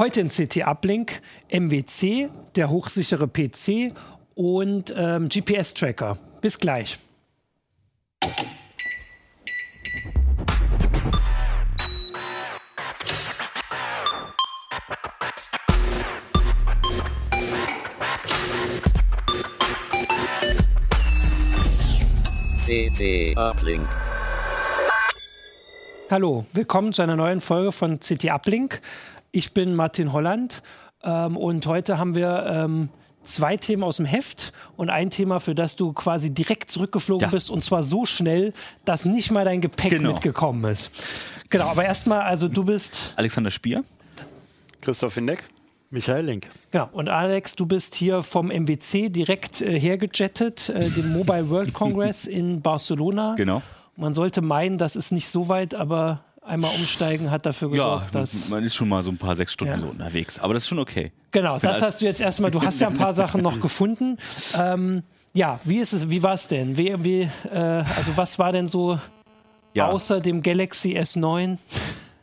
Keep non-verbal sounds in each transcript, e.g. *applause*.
Heute in CT Uplink MWC, der hochsichere PC und ähm, GPS-Tracker. Bis gleich. CT Uplink. Hallo, willkommen zu einer neuen Folge von CT Uplink. Ich bin Martin Holland ähm, und heute haben wir ähm, zwei Themen aus dem Heft und ein Thema, für das du quasi direkt zurückgeflogen Ja. bist und zwar so schnell, dass nicht mal dein Gepäck Genau. mitgekommen ist. Genau, aber erstmal, also du bist, Alexander Spier. Christoph Hindeck. Michael Link. genau, und Alex, du bist hier vom MWC direkt äh, hergejettet, äh, dem Mobile World Congress *laughs* in Barcelona. Genau. Man sollte meinen, das ist nicht so weit, aber einmal umsteigen hat dafür Ja, gesorgt, dass. man ist schon mal so ein paar sechs Stunden Ja. so unterwegs. Aber das ist schon okay. Genau, das hast du jetzt erstmal, du hast ja ein paar Sachen noch gefunden. Ähm, ja, wie ist es, wie war es denn? Wie, wie, äh, also was war denn so Ja. außer dem Galaxy S9?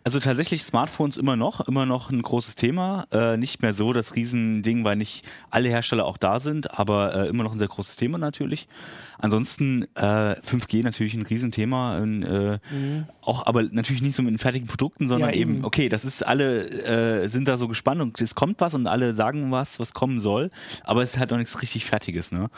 Also tatsächlich Smartphones immer noch, immer noch ein großes Thema. Äh, nicht mehr so das Riesending, weil nicht alle Hersteller auch da sind, aber äh, immer noch ein sehr großes Thema natürlich. Ansonsten äh, 5G natürlich ein Riesenthema, äh, auch aber natürlich nicht so mit den fertigen Produkten, sondern Mhm. Ja, eben, eben. okay, das ist alle äh, sind da so gespannt und es kommt was und alle sagen was, was kommen soll, aber es ist halt noch nichts richtig Fertiges, ne?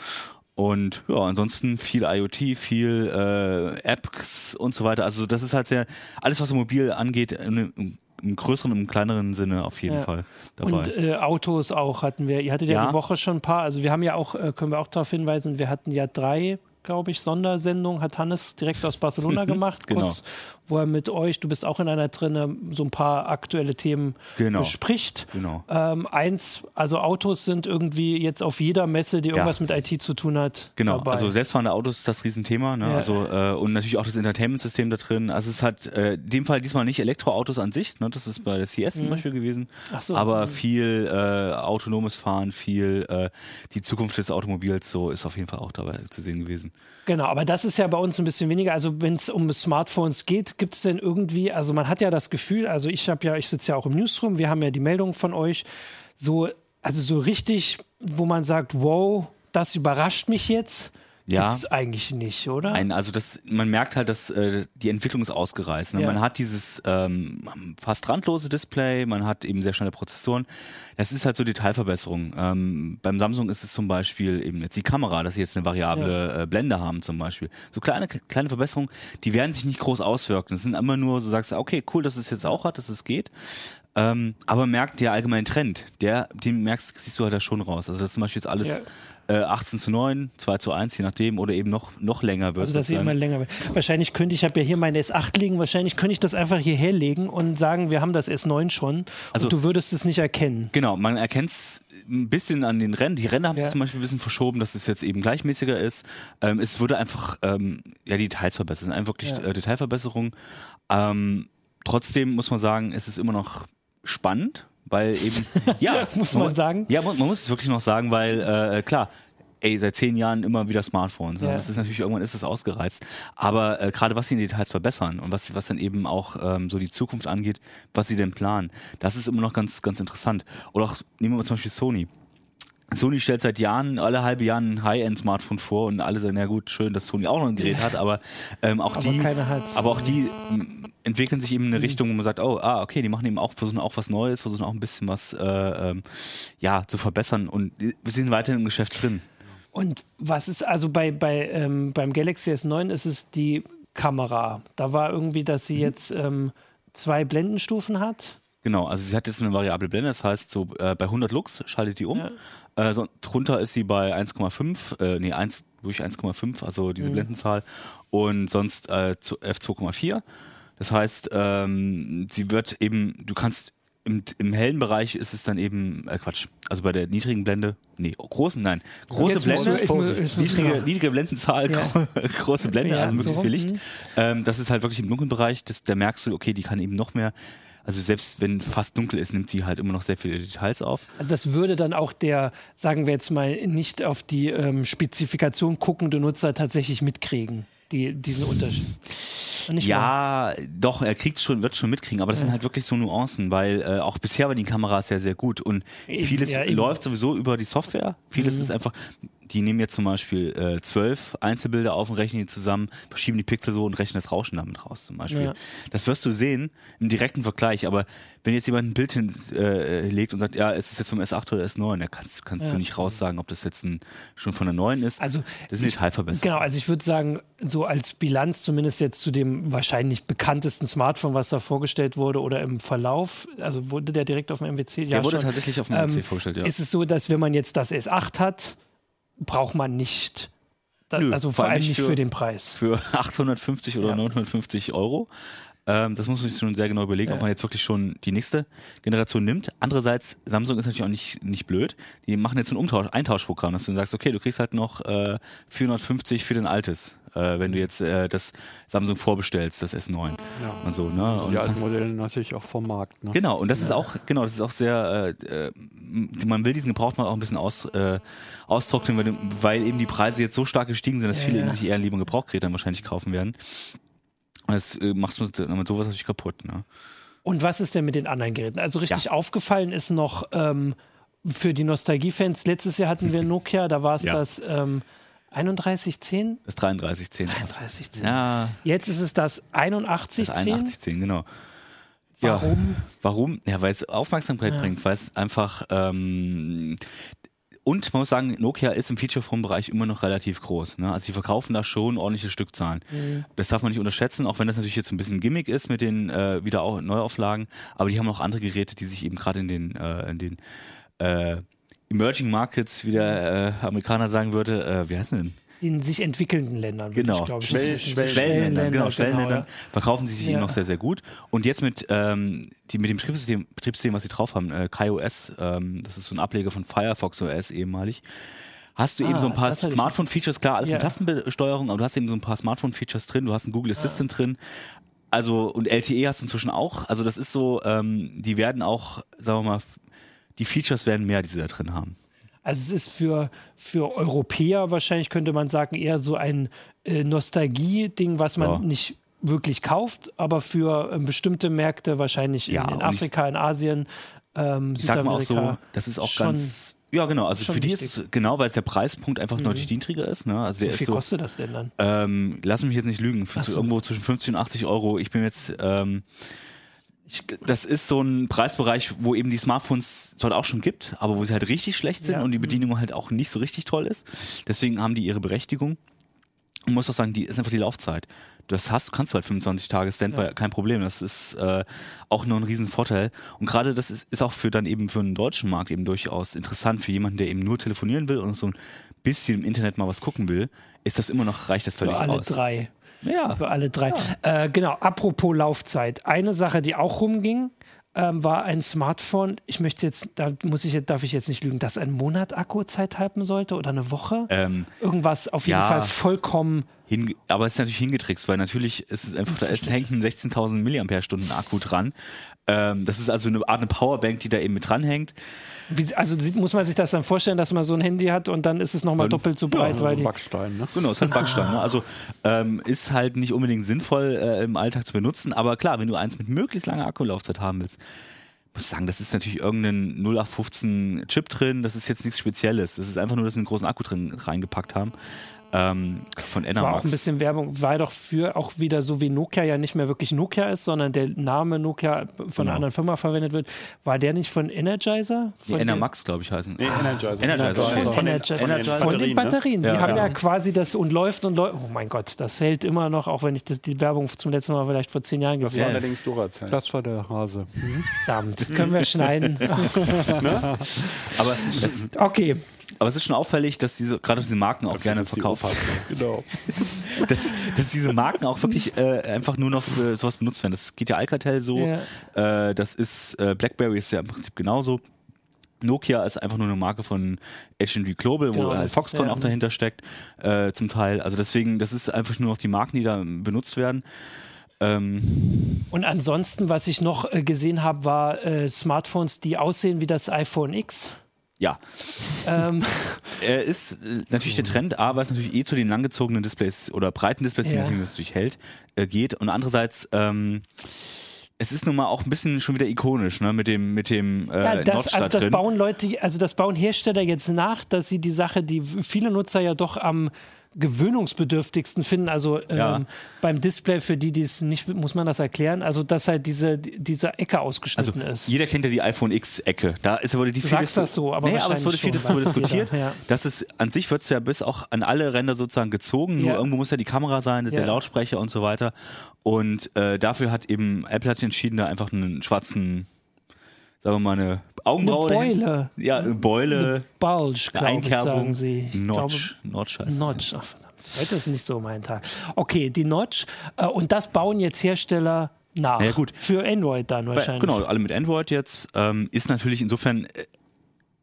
Und ja, ansonsten viel IoT, viel äh, Apps und so weiter. Also das ist halt sehr, alles was mobil angeht, im, im, größeren, im kleineren Sinne auf jeden Ja. Fall dabei. Und äh, Autos auch hatten wir. Ihr hattet ja, Ja. die Woche schon ein paar. Also wir haben ja auch, äh, können wir auch darauf hinweisen, wir hatten ja drei, glaube ich, Sondersendungen, hat Hannes direkt aus Barcelona *laughs* gemacht, Genau. kurz, wo er mit euch, du bist auch in einer drinne, so ein paar aktuelle Themen Genau. bespricht. Genau. Ähm, eins, also Autos sind irgendwie jetzt auf jeder Messe, die irgendwas mit IT zu tun hat. Genau, dabei. also selbstfahrende Autos ist das Riesenthema, ne? Ja. Also äh, und natürlich auch das Entertainment-System da drin. Also es hat äh, in dem Fall diesmal nicht Elektroautos an sich, ne? Das ist bei der CS zum Beispiel gewesen. Mhm. Ach so. Aber Mhm. viel äh, autonomes Fahren, viel äh, die Zukunft des Automobils, so ist auf jeden Fall auch dabei zu sehen gewesen. Genau, aber das ist ja bei uns ein bisschen weniger. Also wenn es um Smartphones geht, gibt es denn irgendwie, also man hat ja das Gefühl, also ich habe ja, ich sitze ja auch im Newsroom, wir haben ja die Meldung von euch, so, also so richtig, wo man sagt, wow, das überrascht mich jetzt, Ja. gibt's eigentlich nicht, oder? Ein, also das, man merkt halt, dass äh, die Entwicklung ist ausgereizt. Ne? Ja. Man hat dieses ähm, fast randlose Display, man hat eben sehr schnelle Prozessoren. Das ist halt so Detailverbesserung. Ähm, beim Samsung ist es zum Beispiel eben jetzt die Kamera, dass sie jetzt eine variable äh, Blende haben zum Beispiel. So kleine kleine Verbesserungen, die werden sich nicht groß auswirken. Das sind immer nur, so sagst du, okay, cool, dass es jetzt auch hat, dass es geht. Ähm, aber merkt der allgemeine Trend, der, den merkst, siehst du halt da schon raus. Also das ist zum Beispiel jetzt alles Ja. Äh, 18 zu 9, 2 zu 1, je nachdem, oder eben noch, noch länger wird also dass sie immer länger wird. Wahrscheinlich könnte ich, ich habe ja hier meine S8 liegen, wahrscheinlich könnte ich das einfach hierher legen und sagen, wir haben das S9 schon Also- du würdest es nicht erkennen. Genau, man erkennt es ein bisschen an den Rennen. Die Rennen haben Ja. sich zum Beispiel ein bisschen verschoben, dass es jetzt eben gleichmäßiger ist. Ähm, es wurde einfach ähm, ja, die Details verbessert. Es sind einfach wirklich Ja. äh, Detailverbesserungen. Ähm, trotzdem muss man sagen, es ist immer noch spannend, weil eben, *laughs* ja, Muss man sagen. Ja, man, man muss es wirklich noch sagen, weil äh, klar, ey, seit zehn Jahren immer wieder Smartphones. Ja. Ja. Das ist natürlich, irgendwann ist es ausgereizt. Aber äh, gerade was sie in Details verbessern und was, was dann eben auch ähm, so die Zukunft angeht, was sie denn planen, das ist immer noch ganz, ganz interessant. Oder auch, nehmen wir mal zum Beispiel Sony. Sony stellt seit Jahren, alle halbe Jahre ein High-End-Smartphone vor und alle sagen, ja gut, schön, dass Sony auch noch ein Gerät hat, aber ähm, auch Aber die, aber auch die entwickeln sich eben in eine Mhm. Richtung, wo man sagt, oh, ah, okay, die machen eben auch, versuchen auch was Neues, versuchen auch ein bisschen was, äh, ähm, ja, zu verbessern und wir sind weiterhin im Geschäft drin. Und was ist also bei, bei ähm, beim Galaxy S9 ist es die Kamera. Da war irgendwie, dass Mhm. sie jetzt ähm, zwei Blendenstufen hat. Genau, also sie hat jetzt eine variable Blende, das heißt, so äh, bei 100 Lux schaltet die um. Ja. Äh, so, drunter ist sie bei 1,5, äh, nee, 1, durch 1,5, also diese Blendenzahl. Und sonst äh, zu F2,4. Das heißt, ähm, sie wird eben, du kannst im, im hellen Bereich ist es dann eben, äh, Quatsch, also bei der niedrigen Blende, nee, großen, nein, große Jetzt Blende, ich muss- ich muss- niedrige, ja. niedrige Blendenzahl, Ja. gro *laughs* große Blende, also möglichst so viel Licht. mhm. Ähm, das ist halt wirklich im dunklen Bereich, das, da merkst du, okay, die kann eben noch mehr, also selbst wenn fast dunkel ist, nimmt sie halt immer noch sehr viele Details auf. Also das würde dann auch der, sagen wir jetzt mal, nicht auf die ähm, Spezifikation guckende Nutzer tatsächlich mitkriegen, die, diesen Unterschied. Nicht ja, doch, er kriegt schon, wird schon mitkriegen, aber das sind halt wirklich so Nuancen, weil äh, auch bisher war die Kamera sehr, sehr gut und vieles ja, läuft sowieso über die Software. Vieles ist einfach, die nehmen jetzt zum Beispiel äh, zwölf Einzelbilder auf und rechnen die zusammen, verschieben die Pixel so und rechnen das Rauschen damit raus zum Beispiel. Ja. Das wirst du sehen im direkten Vergleich, aber wenn jetzt jemand ein Bild hinlegt äh, und sagt, ja, es ist jetzt vom S8 oder S9, da kannst, kannst Ja. du nicht raussagen, ob das jetzt ein, schon von der neuen ist. Also, das sind Detailverbesserungen. Genau, also ich würde sagen, so als Bilanz zumindest jetzt zu dem wahrscheinlich bekanntesten Smartphone, was da vorgestellt wurde oder im Verlauf, also wurde der direkt auf dem MWC? Ja, Der wurde schon. tatsächlich auf dem Ähm, MC vorgestellt, ja. Ist es so, dass wenn man jetzt das S8 hat, braucht man nicht, da, Nö, also vor allem nicht für- für den Preis. für *laughs* 850 oder Ja. 950 Euro. Ähm, das muss man sich schon sehr genau überlegen, ob Ja. man jetzt wirklich schon die nächste Generation nimmt. Andererseits, Samsung ist natürlich auch nicht, nicht blöd. Die machen jetzt ein Umtausch, Eintauschprogramm, dass du sagst, okay, du kriegst halt noch äh, 450 für den altes, äh, wenn du jetzt äh, das Samsung vorbestellst, das S9. Ja. Und so, ne? Und Die alten Modelle natürlich auch vom Markt. Ne? Genau, und das ist auch, genau, das ist auch sehr, äh, äh, man will diesen Gebrauchtmarkt auch ein bisschen aus, äh, austrocknen, weil, weil eben die Preise jetzt so stark gestiegen sind, dass Ja, viele ja. eben sich eher lieber einen Gebrauchgerät dann wahrscheinlich kaufen werden. Und das äh, macht damit sowas natürlich kaputt. Ne? Und was ist denn mit den anderen Geräten? Also richtig aufgefallen ist noch ähm, für die Nostalgie-Fans, letztes Jahr hatten wir *laughs* Nokia, da war es Ja. das ähm, 3110? Das 3310. 3310. Ja, Jetzt ist es das das 8110. 8110, genau. Warum? Ja, warum? Ja, weil es Aufmerksamkeit Ja. bringt, weil es einfach ähm, und man muss sagen, Nokia ist im Feature-Phone-Bereich immer noch relativ groß. Ne? Also sie verkaufen da schon ordentliche Stückzahlen. Mhm. Das darf man nicht unterschätzen, auch wenn das natürlich jetzt ein bisschen Gimmick ist mit den äh, wieder auch Neuauflagen. Aber die haben auch andere Geräte, die sich eben gerade in den, äh, in den äh, Emerging Markets, wie der äh, Amerikaner sagen würde, äh, wie heißen denn? In sich entwickelnden Ländern. Genau. Ich, glaube ich, Schwell- Schwell- Schwellenländern, genau, Schwellenländern ja. verkaufen sie sich Ja. eben noch sehr, sehr gut. Und jetzt mit, ähm, die, mit dem Betriebssystem, Betriebssystem, was sie drauf haben, äh, KaiOS, ähm, das ist so ein Ableger von Firefox OS ehemalig, hast du eben Ah, so ein paar Smartphone-Features, klar, alles Ja. mit Tastensteuerung, aber du hast eben so ein paar Smartphone-Features drin, du hast einen Google Assistant drin, also und LTE hast du inzwischen auch, also das ist so, ähm, die werden auch, sagen wir mal, die Features werden mehr, die sie da drin haben. Also es ist für, für Europäer wahrscheinlich, könnte man sagen, eher so ein äh, Nostalgie-Ding, was man Ja. nicht wirklich kauft, aber für äh, bestimmte Märkte wahrscheinlich in, Ja, in und Afrika, in Asien, ähm, Ich sag mal auch Südamerika. so, das ist auch schon- ganz. Ja, genau. Also für die wichtig. ist es, genau, weil es der Preispunkt einfach deutlich niedriger ist. Ne? Also der Wie ist viel so, kostet das denn dann? ähm, lass mich jetzt nicht lügen, für so. irgendwo zwischen 50 und 80 Euro. Ich bin jetzt, ähm, ich, das ist so ein Preisbereich, wo eben die Smartphones zwar auch schon gibt, aber wo sie halt richtig schlecht sind Ja. und die Bedienung halt auch nicht so richtig toll ist. Deswegen haben die ihre Berechtigung. Und muss auch sagen, die ist einfach die Laufzeit. Das hast, kannst du halt 25 Tage Standby, Ja. kein Problem. Das ist äh, auch nur ein Riesenvorteil. Und gerade das ist, ist auch für dann eben für den deutschen Markt eben durchaus interessant. Für jemanden, der eben nur telefonieren will und so ein bisschen im Internet mal was gucken will, ist das immer noch, reicht das völlig Für alle aus. drei. Ja. Für alle drei. Äh, genau, apropos Laufzeit. Eine Sache, die auch rumging, ähm, war ein Smartphone. Ich möchte jetzt, da muss ich, darf ich jetzt nicht lügen, dass ein Monat Akkuzeit halten sollte oder eine Woche. Ähm, Irgendwas auf jeden ja. Fall vollkommen. Hinge aber es ist natürlich hingetrickst, weil natürlich ist es einfach, da ist, hängt ein 16.000 Milliampere-Stunden Akku dran. Ähm, das ist also eine Art eine Powerbank, die da eben mit dranhängt. Wie, also sieht- muss man sich das dann vorstellen, dass man so ein Handy hat und dann ist es nochmal doppelt so ja, breit, Also weil die. Backstein, ne? Genau, ist halt Backstein. Ne? Also ähm, ist halt nicht unbedingt sinnvoll äh, im Alltag zu benutzen, aber klar, wenn du eins mit möglichst langer Akkulaufzeit haben willst, muss ich sagen, das ist natürlich irgendein 0815 Chip drin, das ist jetzt nichts Spezielles. Das ist einfach nur, dass sie einen großen Akku drin reingepackt haben. Ähm, von Das war auch Enermax. ein bisschen Werbung, war doch für auch wieder so wie Nokia ja nicht mehr wirklich Nokia ist, sondern der Name Nokia von einer Genau. anderen Firma verwendet wird. War der nicht von Energizer? Von der- Enermax, glaube ich, heißen. Nee, Energizer. Energizer, Von, von, Von der, den- von, von den Batterien, ne? Die Ja. haben ja. Ja. quasi das und läuft und läuft. Oh mein Gott, das hält immer noch, auch wenn ich das, die Werbung zum letzten Mal vielleicht vor zehn Jahren Das gesehen war habe. allerdings Duracell. Das war der Hase. Verdammt, können wir schneiden. *laughs* Aber, das, Okay, aber es ist schon auffällig, dass diese, gerade diese Marken auch gerne verkauft *laughs* Genau. *laughs* dass, dass diese Marken auch wirklich äh, einfach nur noch für sowas benutzt werden. Das geht ja Alcatel so, äh, das ist äh, BlackBerry ist ja im Prinzip genauso. Nokia ist einfach nur eine Marke von H&V Global, Genau, wo halt Foxconn ja. auch dahinter steckt, äh, zum Teil. Also deswegen, das ist einfach nur noch die Marken, die da benutzt werden. Ähm, und ansonsten, was ich noch äh, gesehen habe, war äh, Smartphones, die aussehen wie das iPhone X. Ja. Ähm. *laughs* Er ist äh, natürlich der Trend, A, weil es natürlich eh zu den langgezogenen Displays oder breiten Displays, ja. die das natürlich hält, äh, geht. Und andererseits, ähm, es ist nun mal auch ein bisschen schon wieder ikonisch, ne, mit dem, mit dem äh, ja, das, also das bauen Leute, also das bauen Hersteller jetzt nach, dass sie die Sache, die viele Nutzer ja doch am gewöhnungsbedürftigsten finden. Also ähm, ja. beim Display, für die, die es nicht, muss man das erklären, also dass halt diese, diese Ecke ausgeschnitten also, ist. Jeder kennt ja die iPhone X-Ecke. Da ist, wurde die sagst das so, aber, nee, aber es wurde viel diskutiert. Ja. Das ist, an sich wird es ja bis auch an alle Ränder sozusagen gezogen, nur ja. irgendwo muss ja die Kamera sein, der Lautsprecher und so weiter. Und äh, dafür hat eben Apple hat sich entschieden, da einfach einen schwarzen sagen wir mal, eine Augenbraue. Eine Beule. Ja, eine Beule. Eine Bulge, glaube Einkerbung. sagen sie. Notch. Glaube, Notch heißt Notch. Ach, verdammt. Heute ist nicht so mein Tag. Okay, die Notch. Äh, und das bauen jetzt Hersteller nach. Ja, gut. Für Android dann wahrscheinlich. Genau, alle mit Android jetzt. Ähm, ist natürlich insofern äh,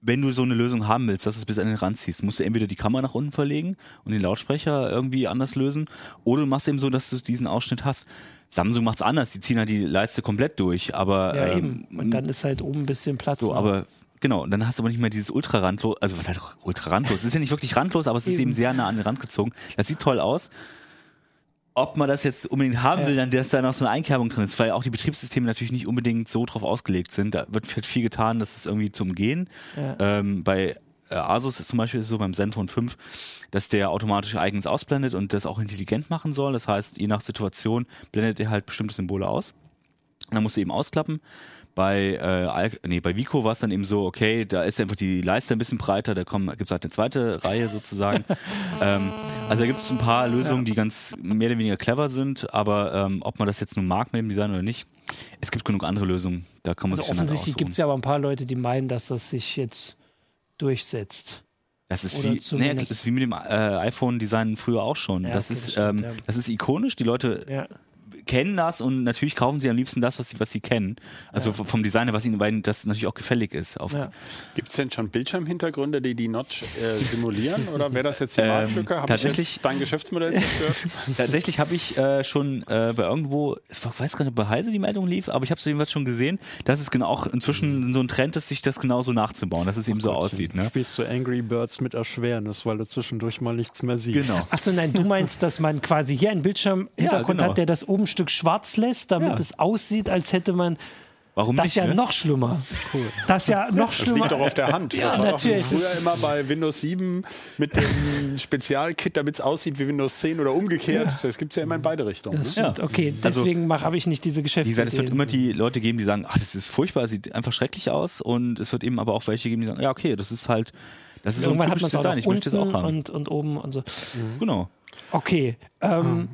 wenn du so eine Lösung haben willst, dass du es bis an den Rand ziehst, musst du entweder die Kamera nach unten verlegen und den Lautsprecher irgendwie anders lösen, oder du machst eben so, dass du diesen Ausschnitt hast. Samsung macht es anders, die ziehen halt die Leiste komplett durch, aber ja ähm, eben. Und dann ist halt oben ein bisschen Platz. So, aber genau, dann hast du aber nicht mehr dieses ultra randlos, also was heißt ultra randlos? Es ist ja nicht wirklich randlos, aber es eben. ist eben sehr nah an den Rand gezogen. Das sieht toll aus ob man das jetzt unbedingt haben will, dann dass da noch so eine Einkerbung drin ist, weil auch die Betriebssysteme natürlich nicht unbedingt so drauf ausgelegt sind. Da wird viel getan, das ist irgendwie zu umgehen. Ja. Ähm, bei Asus ist zum Beispiel so beim Zenfone 5, dass der automatisch eigens ausblendet und das auch intelligent machen soll. Das heißt, je nach Situation blendet er halt bestimmte Symbole aus. Dann musst du eben ausklappen. Bei, äh, nee, bei Vico war es dann eben so, okay, da ist einfach die Leiste ein bisschen breiter, da gibt es halt eine zweite Reihe sozusagen. *laughs* ähm, also da gibt es ein paar Lösungen, die ganz mehr oder weniger clever sind, aber ähm, ob man das jetzt nun mag mit dem Design oder nicht, es gibt genug andere Lösungen, da kann man also sich dann halt Offensichtlich gibt es ja aber ein paar Leute, die meinen, dass das sich jetzt durchsetzt. Das ist wie, nee, das ist wie mit dem äh, iPhone-Design früher auch schon. Ja, das, okay, ist, das, stimmt, ähm, ja. das ist ikonisch. Die Leute ja kennen das und natürlich kaufen sie am liebsten das, was sie, was sie kennen. Also ja. vom Designer, was ihnen beiden das natürlich auch gefällig ist. Ja. Gibt es denn schon Bildschirmhintergründe, die die Notch äh, simulieren? Oder wäre das jetzt die ähm, Marktlücke? Habe tatsächlich, ich dein Geschäftsmodell zerstört? *laughs* tatsächlich habe ich äh, schon äh, bei irgendwo, ich weiß gar nicht, ob bei Heise die Meldung lief, aber ich habe es jedenfalls schon gesehen, dass es genau auch inzwischen so ein Trend ist, sich das genauso nachzubauen, dass es eben so aussieht. Ne? Du spielst du Angry Birds mit Erschwernis, weil du zwischendurch mal nichts mehr siehst. Genau. Achso, nein, du meinst, dass man quasi hier einen Bildschirmhintergrund ja, genau. hat, der das oben Stück schwarz lässt, damit ja. es aussieht, als hätte man Warum das? Das ist ja ne? noch schlimmer. Cool. Das ist ja *laughs* noch schlimmer. Das liegt doch auf der Hand. Ja, das war natürlich. früher immer bei Windows 7 mit dem Spezialkit, damit es aussieht wie Windows 10 oder umgekehrt. Ja. Das gibt es ja immer in beide Richtungen. Ne? Ja. Okay, also deswegen also, habe ich nicht diese Geschäfte. Wie gesagt, es wird immer die Leute geben, die sagen, ach, das ist furchtbar, sieht einfach schrecklich aus. Und es wird eben aber auch welche geben, die sagen, ja, okay, das ist halt, das ist Irgendwann so ein typisches Design, ich möchte es auch haben. Und, und oben und so. Mhm. Genau. Okay. Ähm,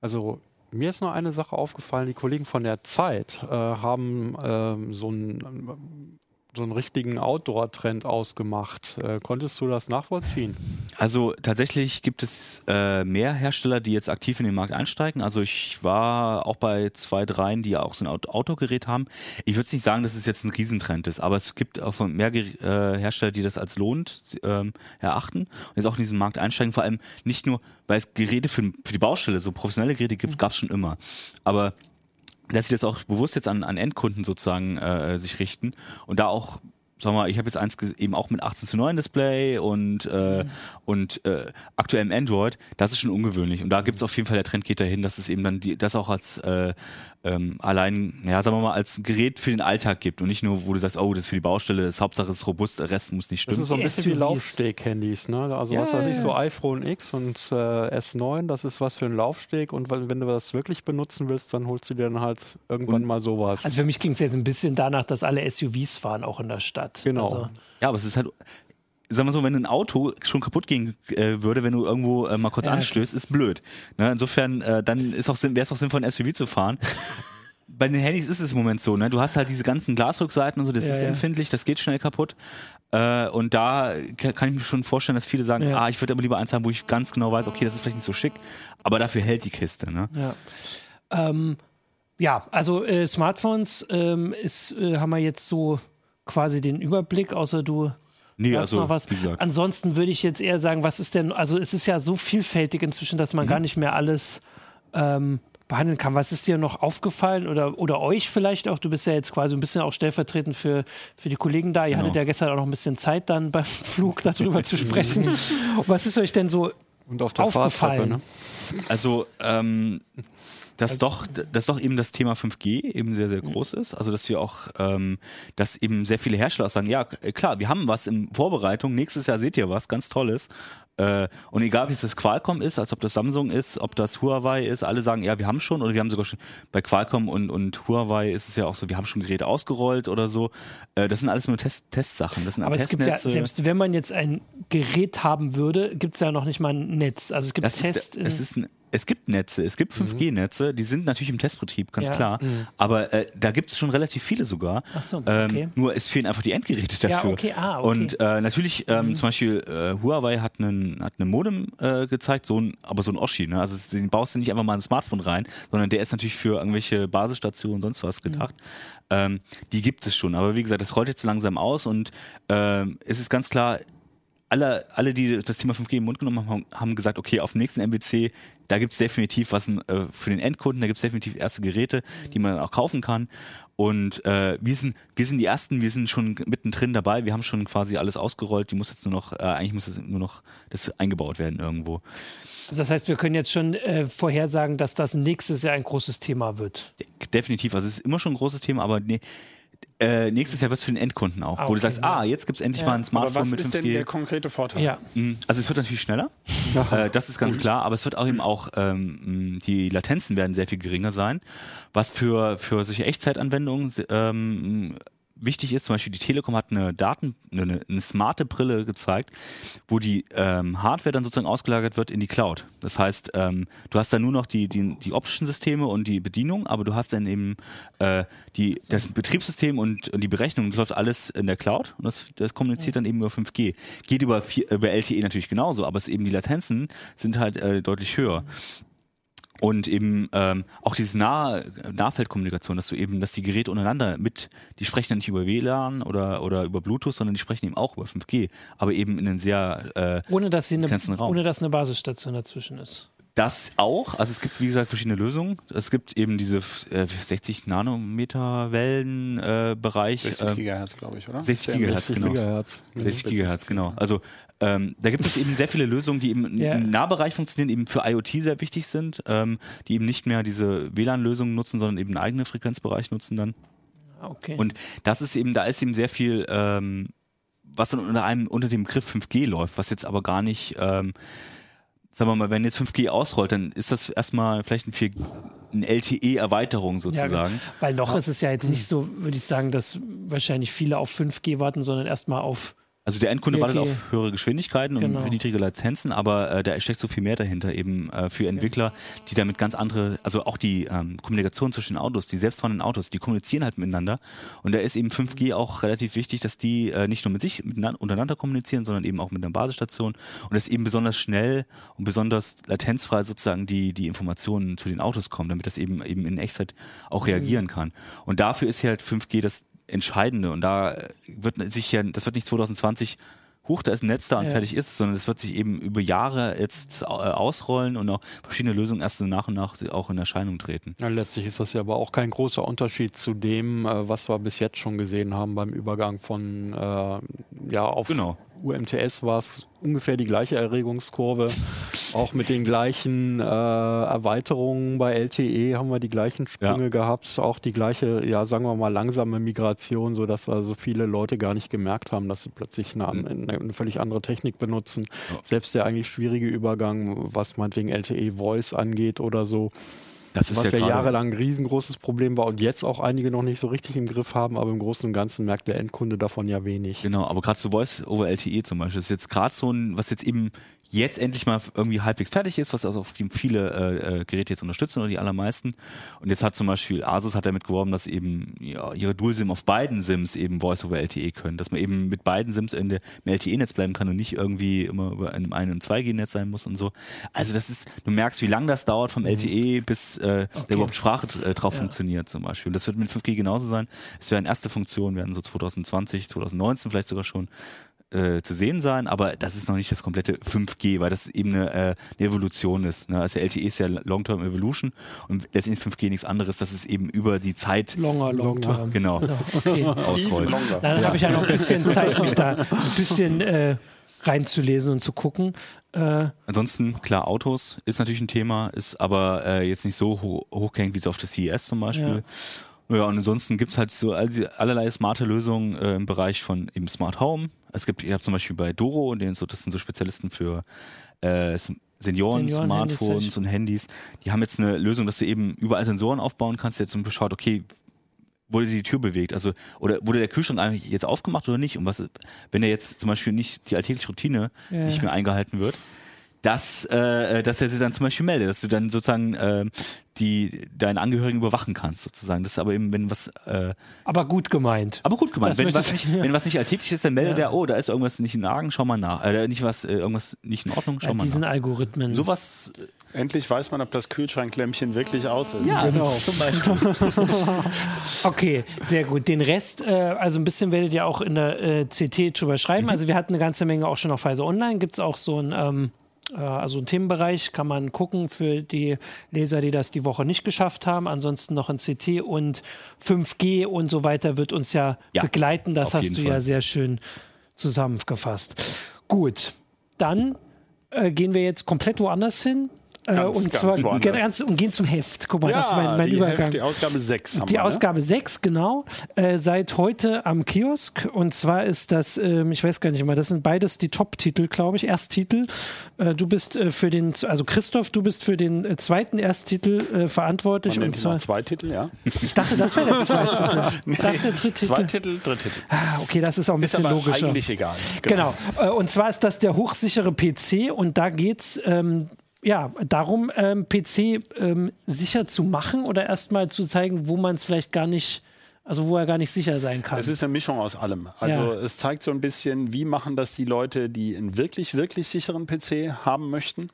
also mir ist noch eine Sache aufgefallen, die Kollegen von der Zeit äh, haben ähm, so ein so einen richtigen Outdoor-Trend ausgemacht. Äh, konntest du das nachvollziehen? Also tatsächlich gibt es äh, mehr Hersteller, die jetzt aktiv in den Markt einsteigen. Also ich war auch bei zwei, dreien, die auch so ein Autogerät haben. Ich würde nicht sagen, dass es jetzt ein Riesentrend ist, aber es gibt auch mehr äh, Hersteller, die das als lohnt ähm, erachten und jetzt auch in diesen Markt einsteigen. Vor allem nicht nur, weil es Geräte für, für die Baustelle, so professionelle Geräte gibt, gab es schon immer. Aber dass sie das auch bewusst jetzt an, an Endkunden sozusagen äh, sich richten und da auch sag mal, ich habe jetzt eins eben auch mit 18 zu 9 Display und, äh, mhm. und äh, aktuellem Android, das ist schon ungewöhnlich. Und da gibt es auf jeden Fall der Trend geht dahin, dass es eben dann die, das auch als äh, ähm, allein, ja, sagen wir mal, als Gerät für den Alltag gibt und nicht nur, wo du sagst, oh, das ist für die Baustelle, das Hauptsache ist robust, der Rest muss nicht stimmen. Das ist so ein bisschen wie Laufsteg-Handys, ne? Also ja, was weiß ich, so iPhone X und äh, S9, das ist was für einen Laufsteg und wenn du das wirklich benutzen willst, dann holst du dir dann halt irgendwann und, mal sowas. Also für mich klingt es jetzt ein bisschen danach, dass alle SUVs fahren, auch in der Stadt. Genau. Also ja, aber es ist halt, sag mal so, wenn ein Auto schon kaputt gehen äh, würde, wenn du irgendwo äh, mal kurz ja, anstößt, ist blöd. Ne? Insofern, äh, dann ist auch wäre es auch sinnvoll, ein SUV zu fahren. *laughs* Bei den Handys ist es im Moment so, ne? Du hast halt diese ganzen Glasrückseiten und so, das ja, ist ja. empfindlich, das geht schnell kaputt. Äh, und da kann ich mir schon vorstellen, dass viele sagen, ah, ich würde aber lieber eins haben, wo ich ganz genau weiß, okay, das ist vielleicht nicht so schick, aber dafür hält die Kiste, ne? Ja. Ähm, ja, also äh, Smartphones ähm, ist, äh, haben wir jetzt so quasi den Überblick, außer du Nee, also, noch was. Ansonsten würde ich jetzt eher sagen, was ist denn, also es ist ja so vielfältig inzwischen, dass man mhm. gar nicht mehr alles ähm, behandeln kann. Was ist dir noch aufgefallen oder, oder euch vielleicht auch? Du bist ja jetzt quasi ein bisschen auch stellvertretend für, für die Kollegen da. Ihr genau. hattet ja gestern auch noch ein bisschen Zeit, dann beim *laughs* Flug darüber zu sprechen. *laughs* Was ist euch denn so und auf der aufgefallen? ne? Also, ähm, dass also, doch, dass doch eben das Thema 5G eben sehr, sehr groß ist. Also dass wir auch, ähm, dass eben sehr viele Hersteller sagen, ja klar, wir haben was in Vorbereitung, nächstes Jahr seht ihr was, ganz Tolles. Äh, und egal, ob es das Qualcomm ist, als ob das Samsung ist, ob das Huawei ist, alle sagen, ja, wir haben schon, oder wir haben sogar schon, bei Qualcomm und, und Huawei ist es ja auch so, wir haben schon Geräte ausgerollt oder so. Äh, das sind alles nur Test, Testsachen. Das sind Aber es gibt ja, selbst wenn man jetzt ein Gerät haben würde, gibt es ja noch nicht mal ein Netz. Also es gibt das Tests. Ist, es ist ein es gibt Netze, es gibt 5G-Netze, die sind natürlich im Testbetrieb, ganz ja. klar. Mhm. Aber äh, da gibt es schon relativ viele sogar. Ach so, ähm, okay. Ähm, nur es fehlen einfach die Endgeräte dafür. Ja, okay. Ah, okay. Und äh, natürlich, ähm, mhm. zum Beispiel äh, Huawei hat einen hat eine Modem äh, gezeigt, so ein, aber so ein Oschi. Ne? Also den baust du nicht einfach mal ein Smartphone rein, sondern der ist natürlich für irgendwelche Basisstationen und sonst was gedacht. Mhm. Ähm, die gibt es schon. Aber wie gesagt, das rollt jetzt so langsam aus und ähm, es ist ganz klar, alle, alle, die das Thema 5G im Mund genommen haben, haben gesagt, okay, auf dem nächsten MBC, da gibt es definitiv was äh, für den Endkunden, da gibt es definitiv erste Geräte, die man auch kaufen kann. Und äh, wir, sind, wir sind die Ersten, wir sind schon mittendrin dabei, wir haben schon quasi alles ausgerollt, die muss jetzt nur noch, äh, eigentlich muss jetzt nur noch das eingebaut werden irgendwo. Also das heißt, wir können jetzt schon äh, vorhersagen, dass das nächstes Jahr ein großes Thema wird. De definitiv, also es ist immer schon ein großes Thema, aber nee, äh, nächstes Jahr wird es für den Endkunden auch, ah, wo du sagst, ah, jetzt gibt es endlich ja. mal ein Smartphone mit 5G. Was ist denn der konkrete Vorteil? Ja. Mhm. Also es wird natürlich schneller, *laughs* äh, das ist ganz klar, aber es wird auch eben auch, ähm, die Latenzen werden sehr viel geringer sein, was für, für solche Echtzeitanwendungen ähm, wichtig ist, zum Beispiel die Telekom hat eine Daten, eine, eine smarte Brille gezeigt, wo die ähm, Hardware dann sozusagen ausgelagert wird in die Cloud. Das heißt, ähm, du hast dann nur noch die, die, die optischen Systeme und die Bedienung, aber du hast dann eben äh, die, das Betriebssystem und, und die Berechnung, das läuft alles in der Cloud und das, das kommuniziert dann eben über 5G. Geht über, über LTE natürlich genauso, aber es eben die Latenzen sind halt äh, deutlich höher. Und eben ähm, auch diese nah Nahfeldkommunikation, dass du eben, dass die Geräte untereinander mit, die sprechen dann nicht über WLAN oder, oder über Bluetooth, sondern die sprechen eben auch über 5G, aber eben in einem sehr äh, ohne dass sie eine, Raum. ohne dass eine Basisstation dazwischen ist. Das auch. Also es gibt, wie gesagt, verschiedene Lösungen. Es gibt eben diese äh, 60 Nanometer Wellenbereich. Äh, 60 Gigahertz, glaube ich, oder? 60 Gigahertz, genau. Gigahertz. 60 Gigahertz, genau. Also ähm, da gibt es eben sehr viele Lösungen, die eben yeah. im Nahbereich funktionieren, eben für IoT sehr wichtig sind, ähm, die eben nicht mehr diese WLAN-Lösungen nutzen, sondern eben einen eigenen Frequenzbereich nutzen dann. Ah, okay. Und das ist eben, da ist eben sehr viel, ähm, was dann unter einem, unter dem Begriff 5G läuft, was jetzt aber gar nicht ähm, sagen wir mal, wenn jetzt 5G ausrollt, dann ist das erstmal vielleicht ein, eine LTE-Erweiterung sozusagen. Ja, weil noch ja. ist es ja jetzt nicht so, würde ich sagen, dass wahrscheinlich viele auf 5G warten, sondern erstmal auf also der Endkunde wartet auf höhere Geschwindigkeiten genau. und niedrige Lizenzen, aber äh, da steckt so viel mehr dahinter eben äh, für Entwickler, die damit ganz andere, also auch die ähm, Kommunikation zwischen den Autos, die selbstfahrenden Autos, die kommunizieren halt miteinander und da ist eben 5G auch relativ wichtig, dass die äh, nicht nur mit sich miteinander, untereinander kommunizieren, sondern eben auch mit einer Basisstation und dass eben besonders schnell und besonders latenzfrei sozusagen die die Informationen zu den Autos kommen, damit das eben eben in Echtzeit auch reagieren mhm. kann. Und dafür ist hier halt 5G das Entscheidende. Und da wird sich ja, das wird nicht 2020 hoch, da ist ein Netz da und ja. fertig ist, sondern es wird sich eben über Jahre jetzt äh, ausrollen und auch verschiedene Lösungen erst nach und nach auch in Erscheinung treten. Ja, letztlich ist das ja aber auch kein großer Unterschied zu dem, äh, was wir bis jetzt schon gesehen haben beim Übergang von äh, ja auf genau. UMTS war es ungefähr die gleiche Erregungskurve. *laughs* Auch mit den gleichen äh, Erweiterungen bei LTE haben wir die gleichen Sprünge ja. gehabt. Auch die gleiche, ja, sagen wir mal, langsame Migration, sodass also viele Leute gar nicht gemerkt haben, dass sie plötzlich eine, eine, eine völlig andere Technik benutzen. Ja. Selbst der eigentlich schwierige Übergang, was meinetwegen LTE Voice angeht oder so, das was ja, ja jahrelang ein riesengroßes Problem war und jetzt auch einige noch nicht so richtig im Griff haben, aber im Großen und Ganzen merkt der Endkunde davon ja wenig. Genau, aber gerade zu Voice over LTE zum Beispiel ist jetzt gerade so ein, was jetzt eben jetzt endlich mal irgendwie halbwegs fertig ist, was also auf dem viele äh, äh, Geräte jetzt unterstützen oder die allermeisten. Und jetzt hat zum Beispiel Asus hat damit geworben, dass eben ja, ihre Dual-SIM auf beiden SIMs eben Voice over LTE können, dass man eben mit beiden SIMs in der, im LTE-Netz bleiben kann und nicht irgendwie immer über einem 1 und 2G-Netz sein muss und so. Also das ist, du merkst, wie lange das dauert vom LTE, mhm. bis äh, okay. da überhaupt Sprache äh, drauf ja. funktioniert zum Beispiel. Und das wird mit 5G genauso sein. Es werden erste Funktionen, werden so 2020, 2019 vielleicht sogar schon äh, zu sehen sein, aber das ist noch nicht das komplette 5G, weil das eben eine, äh, eine Evolution ist. Ne? Also LTE ist ja Long-Term Evolution und letztendlich ist 5G nichts anderes, dass es eben über die Zeit Longer, long-term. genau *laughs* Okay. ausrollt. Dann habe ich ja noch ein bisschen Zeit, mich da ein bisschen äh, reinzulesen und zu gucken. Äh, Ansonsten, klar, Autos ist natürlich ein Thema, ist aber äh, jetzt nicht so ho hochgehängt wie es auf der CES zum Beispiel. Ja, und ansonsten gibt's halt so all die, allerlei smarte Lösungen äh, im Bereich von eben Smart Home. Es gibt, ihr habt zum Beispiel bei Doro, den so, das sind so Spezialisten für äh, Senioren, Senioren-Handys, Smartphones und Handys. Die haben jetzt eine Lösung, dass du eben überall Sensoren aufbauen kannst, der zum Beispiel schaut, okay, wurde die Tür bewegt, also oder wurde der Kühlschrank eigentlich jetzt aufgemacht oder nicht? Und was, wenn er jetzt zum Beispiel nicht die alltägliche Routine Ja. nicht mehr eingehalten wird, dass, äh, dass er sich dann zum Beispiel meldet, dass du dann sozusagen äh, die deinen Angehörigen überwachen kannst, sozusagen. Das ist aber eben, wenn was, äh, aber gut gemeint. aber gut gemeint. Wenn was, ich- nicht, wenn was nicht alltäglich ist, dann meldet Ja. er, oh, da ist irgendwas nicht in Argen, schau mal nach. Äh, nicht was, äh, irgendwas nicht in Ordnung, schau Ja, mal diesen nach. Algorithmen. Sowas, Endlich weiß man, ob das Kühlschranklämpchen wirklich aus ist. ja, Genau. *laughs* zum Beispiel. *laughs* Okay, sehr gut. Den Rest, äh, also ein bisschen werdet ihr auch in der äh, CT drüber schreiben. Also wir hatten eine ganze Menge auch schon auf Pfizer Online. Gibt es auch so ein, ähm, äh, also einen Themenbereich, kann man gucken für die Leser, die das die Woche nicht geschafft haben. Ansonsten noch ein CT und 5G und so weiter wird uns ja, Ja, begleiten. Das hast du ja Fall. sehr schön zusammengefasst. Gut, dann äh, gehen wir jetzt komplett woanders hin. Äh, Ganz, und zwar ganz, und gehen zum Heft. Guck mal, Ja, das ist mein, mein die, Übergang. Heft, die Ausgabe 6 haben Die wir, ne? Ausgabe 6, genau. Äh, seit heute am Kiosk. Und zwar ist das, ähm, ich weiß gar nicht mehr, das sind beides die Top-Titel, glaube ich. Ersttitel. Äh, du bist äh, für den, also Christoph, du bist für den äh, zweiten Ersttitel äh, verantwortlich. Man und zwar, zwei Titel, ja. ich dachte, das wäre der *laughs* zweite Titel. Das ist der dritte Zwei Titel. Titel, Dritttitel. Ah, okay, das ist auch ein Ist bisschen aber logischer. eigentlich egal. Genau. Äh, Und zwar ist das der hochsichere PC und da geht es ähm, ja, darum, ähm, PC ähm, sicher zu machen oder erstmal zu zeigen, wo man es vielleicht gar nicht, also wo er gar nicht sicher sein kann. Es ist eine Mischung aus allem. Also Ja. es zeigt so ein bisschen, wie machen das die Leute, die einen wirklich, wirklich sicheren PC haben möchten.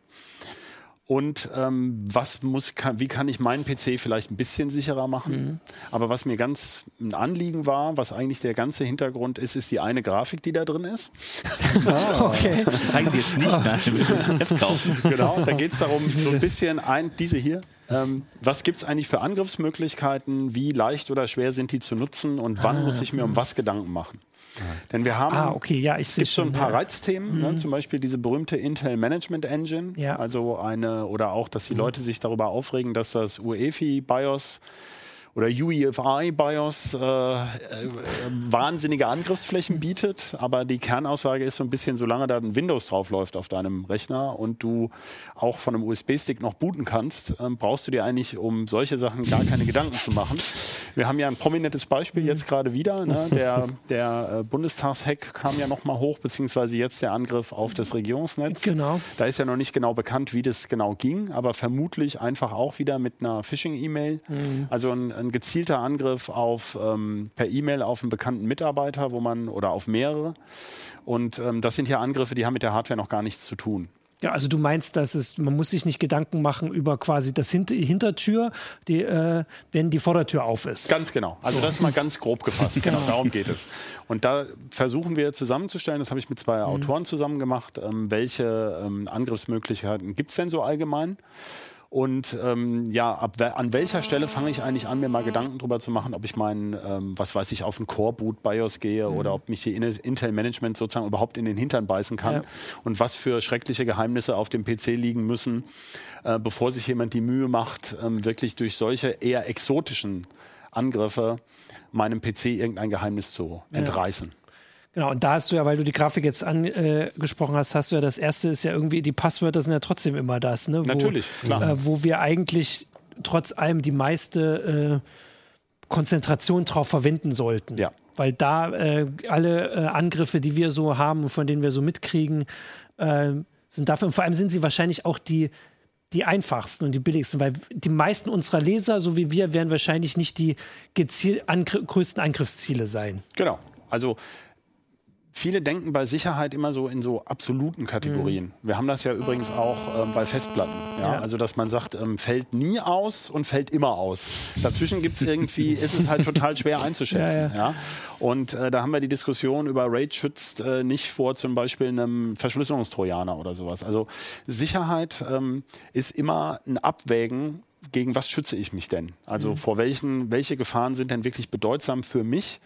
Und ähm, was muss, kann, wie kann ich meinen PC vielleicht ein bisschen sicherer machen? Mhm. Aber was mir ganz ein Anliegen war, was eigentlich der ganze Hintergrund ist, ist die eine Grafik, die da drin ist. *laughs* okay. Zeigen Sie jetzt nicht, nein, wir müssen das Heft kaufen. Genau, da geht es darum, so ein bisschen ein, diese hier. Ähm, was gibt es eigentlich für Angriffsmöglichkeiten? Wie leicht oder schwer sind die zu nutzen? Und wann muss ich mir um was Gedanken machen? Denn wir haben Ah, okay, ja, ich es gibt so ein schon. paar ja. Reizthemen, ne? zum Beispiel diese berühmte Intel Management Engine, Ja. also eine oder auch, dass die Leute sich darüber aufregen, dass das UEFI BIOS oder UEFI BIOS äh, äh, wahnsinnige Angriffsflächen bietet, aber die Kernaussage ist so ein bisschen, solange da ein Windows drauf läuft auf deinem Rechner und du auch von einem USB-Stick noch booten kannst, ähm, brauchst du dir eigentlich um solche Sachen gar keine Gedanken zu machen. Wir haben ja ein prominentes Beispiel jetzt gerade wieder, ne? *laughs* der, der äh, Bundestagshack kam ja nochmal hoch, beziehungsweise jetzt der Angriff auf das Regierungsnetz. Genau. Da ist ja noch nicht genau bekannt, wie das genau ging, aber vermutlich einfach auch wieder mit einer Phishing-E-Mail. Also ein, ein gezielter Angriff auf ähm, per E-Mail auf einen bekannten Mitarbeiter, wo man oder auf mehrere. Und ähm, das sind ja Angriffe, die haben mit der Hardware noch gar nichts zu tun. Ja, also du meinst, dass es, man muss sich nicht Gedanken machen über quasi das Hinter Hintertür, die, äh, wenn die Vordertür auf ist. Ganz genau. Also das mal ganz grob gefasst. *laughs* Genau. Darum geht es. Und da versuchen wir zusammenzustellen, das habe ich mit zwei Autoren zusammen gemacht, ähm, welche ähm, Angriffsmöglichkeiten gibt es denn so allgemein? Und ähm, ja, ab, an welcher Stelle fange ich eigentlich an, mir mal Gedanken drüber zu machen, ob ich meinen, ähm, was weiß ich, auf einen Core-Boot BIOS gehe oder ob mich die In- Intel-Management sozusagen überhaupt in den Hintern beißen kann Ja. und was für schreckliche Geheimnisse auf dem PC liegen müssen, äh, bevor sich jemand die Mühe macht, ähm, wirklich durch solche eher exotischen Angriffe meinem PC irgendein Geheimnis zu entreißen. Genau, und da hast du ja, weil du die Grafik jetzt angesprochen hast, hast du ja das erste ist ja irgendwie, die Passwörter sind ja trotzdem immer das, ne? Wo, Natürlich, klar. Äh, wo wir eigentlich trotz allem die meiste äh, Konzentration drauf verwenden sollten. Ja. Weil da äh, alle äh, Angriffe, die wir so haben und von denen wir so mitkriegen, äh, sind dafür, und vor allem sind sie wahrscheinlich auch die, die einfachsten und die billigsten, weil die meisten unserer Leser, so wie wir, werden wahrscheinlich nicht die gezielt angr größten Angriffsziele sein. Genau. Also viele denken bei Sicherheit immer so in so absoluten Kategorien. Mhm. Wir haben das ja übrigens auch ähm, bei Festplatten. Ja? ja? Also, dass man sagt, ähm, fällt nie aus und fällt immer aus. Dazwischen gibt es irgendwie, *laughs* ist es halt total schwer einzuschätzen. Ja, ja. ja? Und äh, da haben wir die Diskussion über RAID schützt äh, nicht vor zum Beispiel einem Verschlüsselungstrojaner oder sowas. Also Sicherheit ähm, ist immer ein Abwägen gegen was schütze ich mich denn? Also mhm. vor welchen, welche Gefahren sind denn wirklich bedeutsam für mich?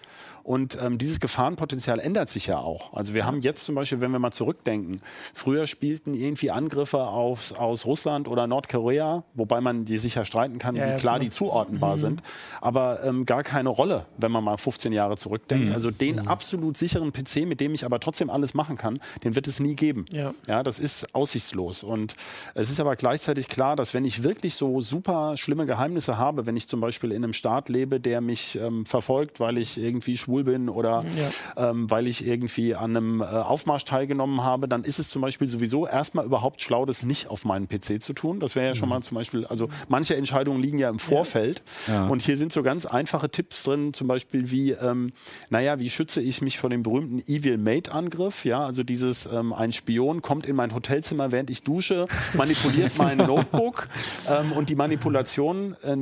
Und ähm, dieses Gefahrenpotenzial ändert sich ja auch. Also wir haben jetzt zum Beispiel, wenn wir mal zurückdenken, früher spielten irgendwie Angriffe aus, aus Russland oder Nordkorea, wobei man die sicher streiten kann, ja, wie klar genau. die zuordnenbar mhm. sind, aber ähm, gar keine Rolle, wenn man mal 15 Jahre zurückdenkt. Mhm. Also den mhm. absolut sicheren PC, mit dem ich aber trotzdem alles machen kann, den wird es nie geben. Ja. ja, das ist aussichtslos. Und es ist aber gleichzeitig klar, dass wenn ich wirklich so super schlimme Geheimnisse habe, wenn ich zum Beispiel in einem Staat lebe, der mich ähm, verfolgt, weil ich irgendwie schwul schwul bin oder ja. ähm, weil ich irgendwie an einem äh, Aufmarsch teilgenommen habe, dann ist es zum Beispiel sowieso erstmal überhaupt schlau, das nicht auf meinen PC zu tun. Das wäre ja mhm. schon mal zum Beispiel, also manche Entscheidungen liegen ja im Vorfeld ja. und hier sind so ganz einfache Tipps drin, zum Beispiel wie, ähm, naja, wie schütze ich mich vor dem berühmten Evil Mate Angriff? Ja, also dieses, ähm, ein Spion kommt in mein Hotelzimmer, während ich dusche, *laughs* manipuliert mein Notebook ähm, und die Manipulation, äh,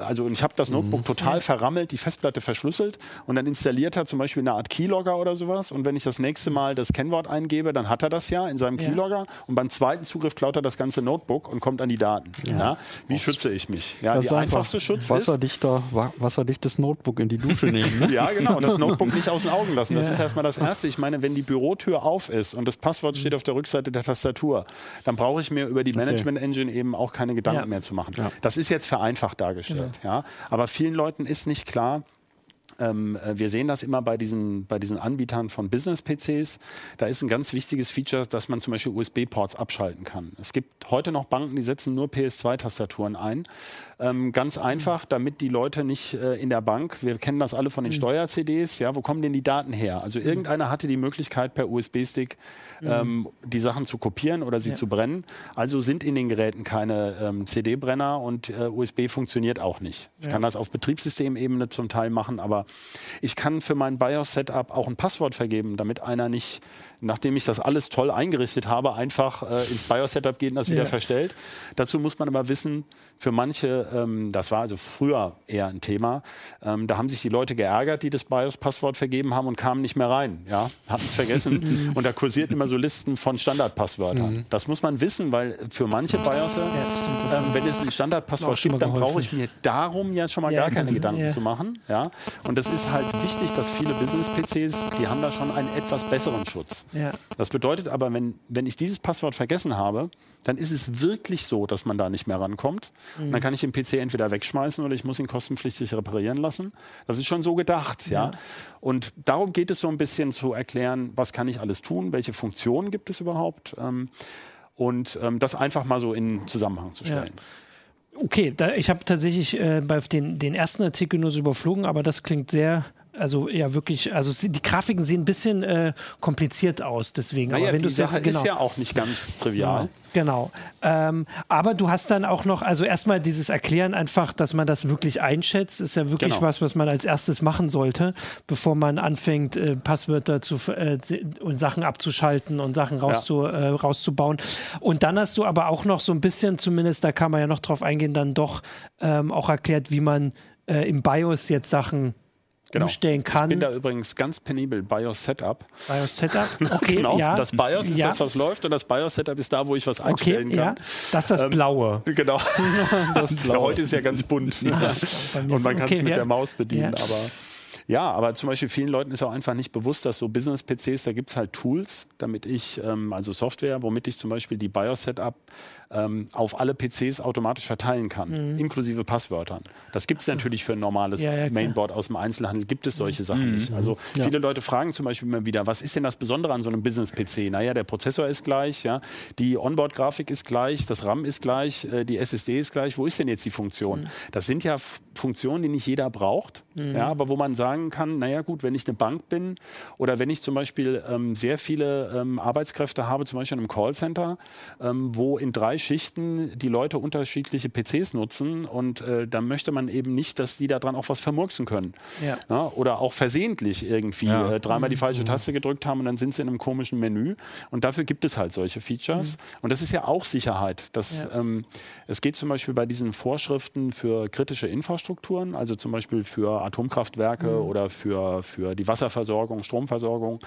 also ich habe das Notebook mhm. total verrammelt, die Festplatte verschlüsselt und dann installiert installiert hat, zum Beispiel eine Art Keylogger oder sowas. Und wenn ich das nächste Mal das Kennwort eingebe, dann hat er das ja in seinem Keylogger. Ja. Und beim zweiten Zugriff klaut er das ganze Notebook und kommt an die Daten. Ja. ja? Wie schütze ich mich? Ja, die einfachste Schutz wasserdichter, ist wasserdichtes Notebook in die Dusche nehmen. Ne? *laughs* ja, genau. Und das Notebook nicht aus den Augen lassen. Das ist erstmal das Erste. Ich meine, wenn die Bürotür auf ist und das Passwort steht auf der Rückseite der Tastatur, dann brauche ich mir über die Management Engine eben auch keine Gedanken mehr zu machen. Das ist jetzt vereinfacht dargestellt. Ja. Aber vielen Leuten ist nicht klar, ähm, äh, wir sehen das immer bei diesen, bei diesen Anbietern von Business-PCs. Da ist ein ganz wichtiges Feature, dass man zum Beispiel USB-Ports abschalten kann. Es gibt heute noch Banken, die setzen nur PS2-Tastaturen ein. Ähm, ganz einfach, damit die Leute nicht äh, in der Bank, wir kennen das alle von den mhm. Steuer-CDs, ja, wo kommen denn die Daten her? Also mhm. irgendeiner hatte die Möglichkeit, per USB-Stick mhm. ähm, die Sachen zu kopieren oder sie ja. zu brennen. Also sind in den Geräten keine ähm, CD-Brenner und äh, USB funktioniert auch nicht. Ich ja. kann das auf Betriebssystemebene zum Teil machen, aber ich kann für mein BIOS-Setup auch ein Passwort vergeben, damit einer nicht nachdem ich das alles toll eingerichtet habe, einfach äh, ins BIOS-Setup geht und das ja. wieder verstellt. Dazu muss man aber wissen, für manche, ähm, das war also früher eher ein Thema, ähm, da haben sich die Leute geärgert, die das BIOS-Passwort vergeben haben und kamen nicht mehr rein. Ja? Hatten es vergessen. *laughs* und da kursierten immer so Listen von Standardpasswörtern. Mhm. Das muss man wissen, weil für manche BIOS, ja, ähm, wenn es ein Standardpasswort gibt, dann brauche ich mir darum ja schon mal ja, gar keine Gedanken ja. zu machen. Ja? Und das ist halt wichtig, dass viele Business-PCs, die haben da schon einen etwas besseren Schutz. Ja. Das bedeutet aber, wenn, wenn ich dieses Passwort vergessen habe, dann ist es wirklich so, dass man da nicht mehr rankommt. Mhm. Dann kann ich den PC entweder wegschmeißen oder ich muss ihn kostenpflichtig reparieren lassen. Das ist schon so gedacht, ja. ja. Und darum geht es so ein bisschen zu erklären, was kann ich alles tun, welche Funktionen gibt es überhaupt ähm, und ähm, das einfach mal so in Zusammenhang zu stellen. Ja. Okay, da, ich habe tatsächlich äh, bei den, den ersten Artikel nur so überflogen, aber das klingt sehr also ja wirklich, also die Grafiken sehen ein bisschen äh, kompliziert aus, deswegen. Naja, aber wenn die Sache jetzt, genau, ist ja auch nicht ganz trivial. Genau. genau. Ähm, aber du hast dann auch noch, also erstmal dieses Erklären einfach, dass man das wirklich einschätzt, ist ja wirklich genau. was, was man als erstes machen sollte, bevor man anfängt, äh, Passwörter zu äh, und Sachen abzuschalten und Sachen rauszu, ja. äh, rauszubauen. Und dann hast du aber auch noch so ein bisschen, zumindest, da kann man ja noch drauf eingehen, dann doch ähm, auch erklärt, wie man äh, im BIOS jetzt Sachen genau. umstellen kann. Ich bin da übrigens ganz penibel BIOS Setup. BIOS Setup, *laughs* okay, genau. Ja. Das BIOS ist ja. das, was läuft und das BIOS Setup ist da, wo ich was einstellen okay, kann. Ja. Das ist das ähm, Blaue. Genau. *laughs* das Blaue. heute ist ja ganz bunt. und man kann es okay, mit der Maus bedienen, aber ja, aber zum Beispiel vielen Leuten ist auch einfach nicht bewusst, dass so Business-PCs, da gibt es halt Tools, damit ich, ähm, also Software, womit ich zum Beispiel die BIOS-Setup ähm, auf alle PCs automatisch verteilen kann, mhm. inklusive Passwörtern. Das gibt es natürlich für ein normales ja, ja, Mainboard aus dem Einzelhandel, gibt es solche Sachen mhm. nicht. Also ja. viele Leute fragen zum Beispiel immer wieder, was ist denn das Besondere an so einem Business-PC? Naja, der Prozessor ist gleich, ja, die Onboard-Grafik ist gleich, das RAM ist gleich, äh, die SSD ist gleich. Wo ist denn jetzt die Funktion? Mhm. Das sind ja Funktionen, die nicht jeder braucht, mhm. ja, aber wo man sagt, sagen kann, naja gut, wenn ich eine Bank bin oder wenn ich zum Beispiel ähm, sehr viele ähm, Arbeitskräfte habe, zum Beispiel in einem Callcenter, ähm, wo in drei Schichten die Leute unterschiedliche PCs nutzen und äh, da möchte man eben nicht, dass die daran auch was vermurksen können. Ja. Ja, oder auch versehentlich irgendwie Ja. äh, dreimal die Mhm. falsche Taste gedrückt haben und dann sind sie in einem komischen Menü. Und dafür gibt es halt solche Features. Und das ist ja auch Sicherheit. Das, Mhm. Ja. ähm, es geht zum Beispiel bei diesen Vorschriften für kritische Infrastrukturen, also zum Beispiel für Atomkraftwerke Mhm. Oder für, für die Wasserversorgung, Stromversorgung.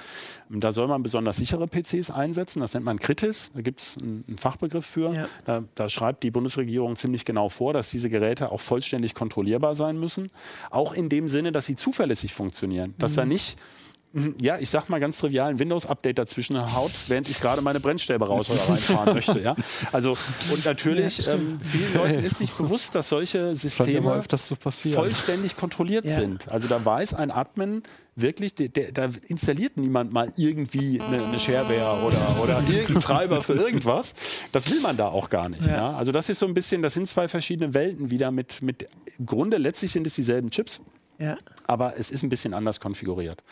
Da soll man besonders sichere PCs einsetzen. Das nennt man Kritis. Da gibt es einen, Fachbegriff für. Ja. Da, da schreibt die Bundesregierung ziemlich genau vor, dass diese Geräte auch vollständig kontrollierbar sein müssen. Auch in dem Sinne, dass sie zuverlässig funktionieren. Dass da nicht, mhm, ja, ich sag mal ganz trivial, ein Windows-Update dazwischen haut, während ich gerade meine Brennstäbe raus oder reinfahren möchte. Ja? Also, und natürlich, ähm, vielen Leuten ist nicht bewusst, dass solche ja Systeme passieren. vollständig kontrolliert Ja. sind. Also da weiß ein Admin wirklich, der, der, da installiert niemand mal irgendwie eine, eine Shareware oder, oder irgendeinen Treiber für irgendwas. Das will man da auch gar nicht. Ja. Ja. Also das ist so ein bisschen, das sind zwei verschiedene Welten wieder mit, mit im Grunde letztlich sind es dieselben Chips, Ja. aber es ist ein bisschen anders konfiguriert.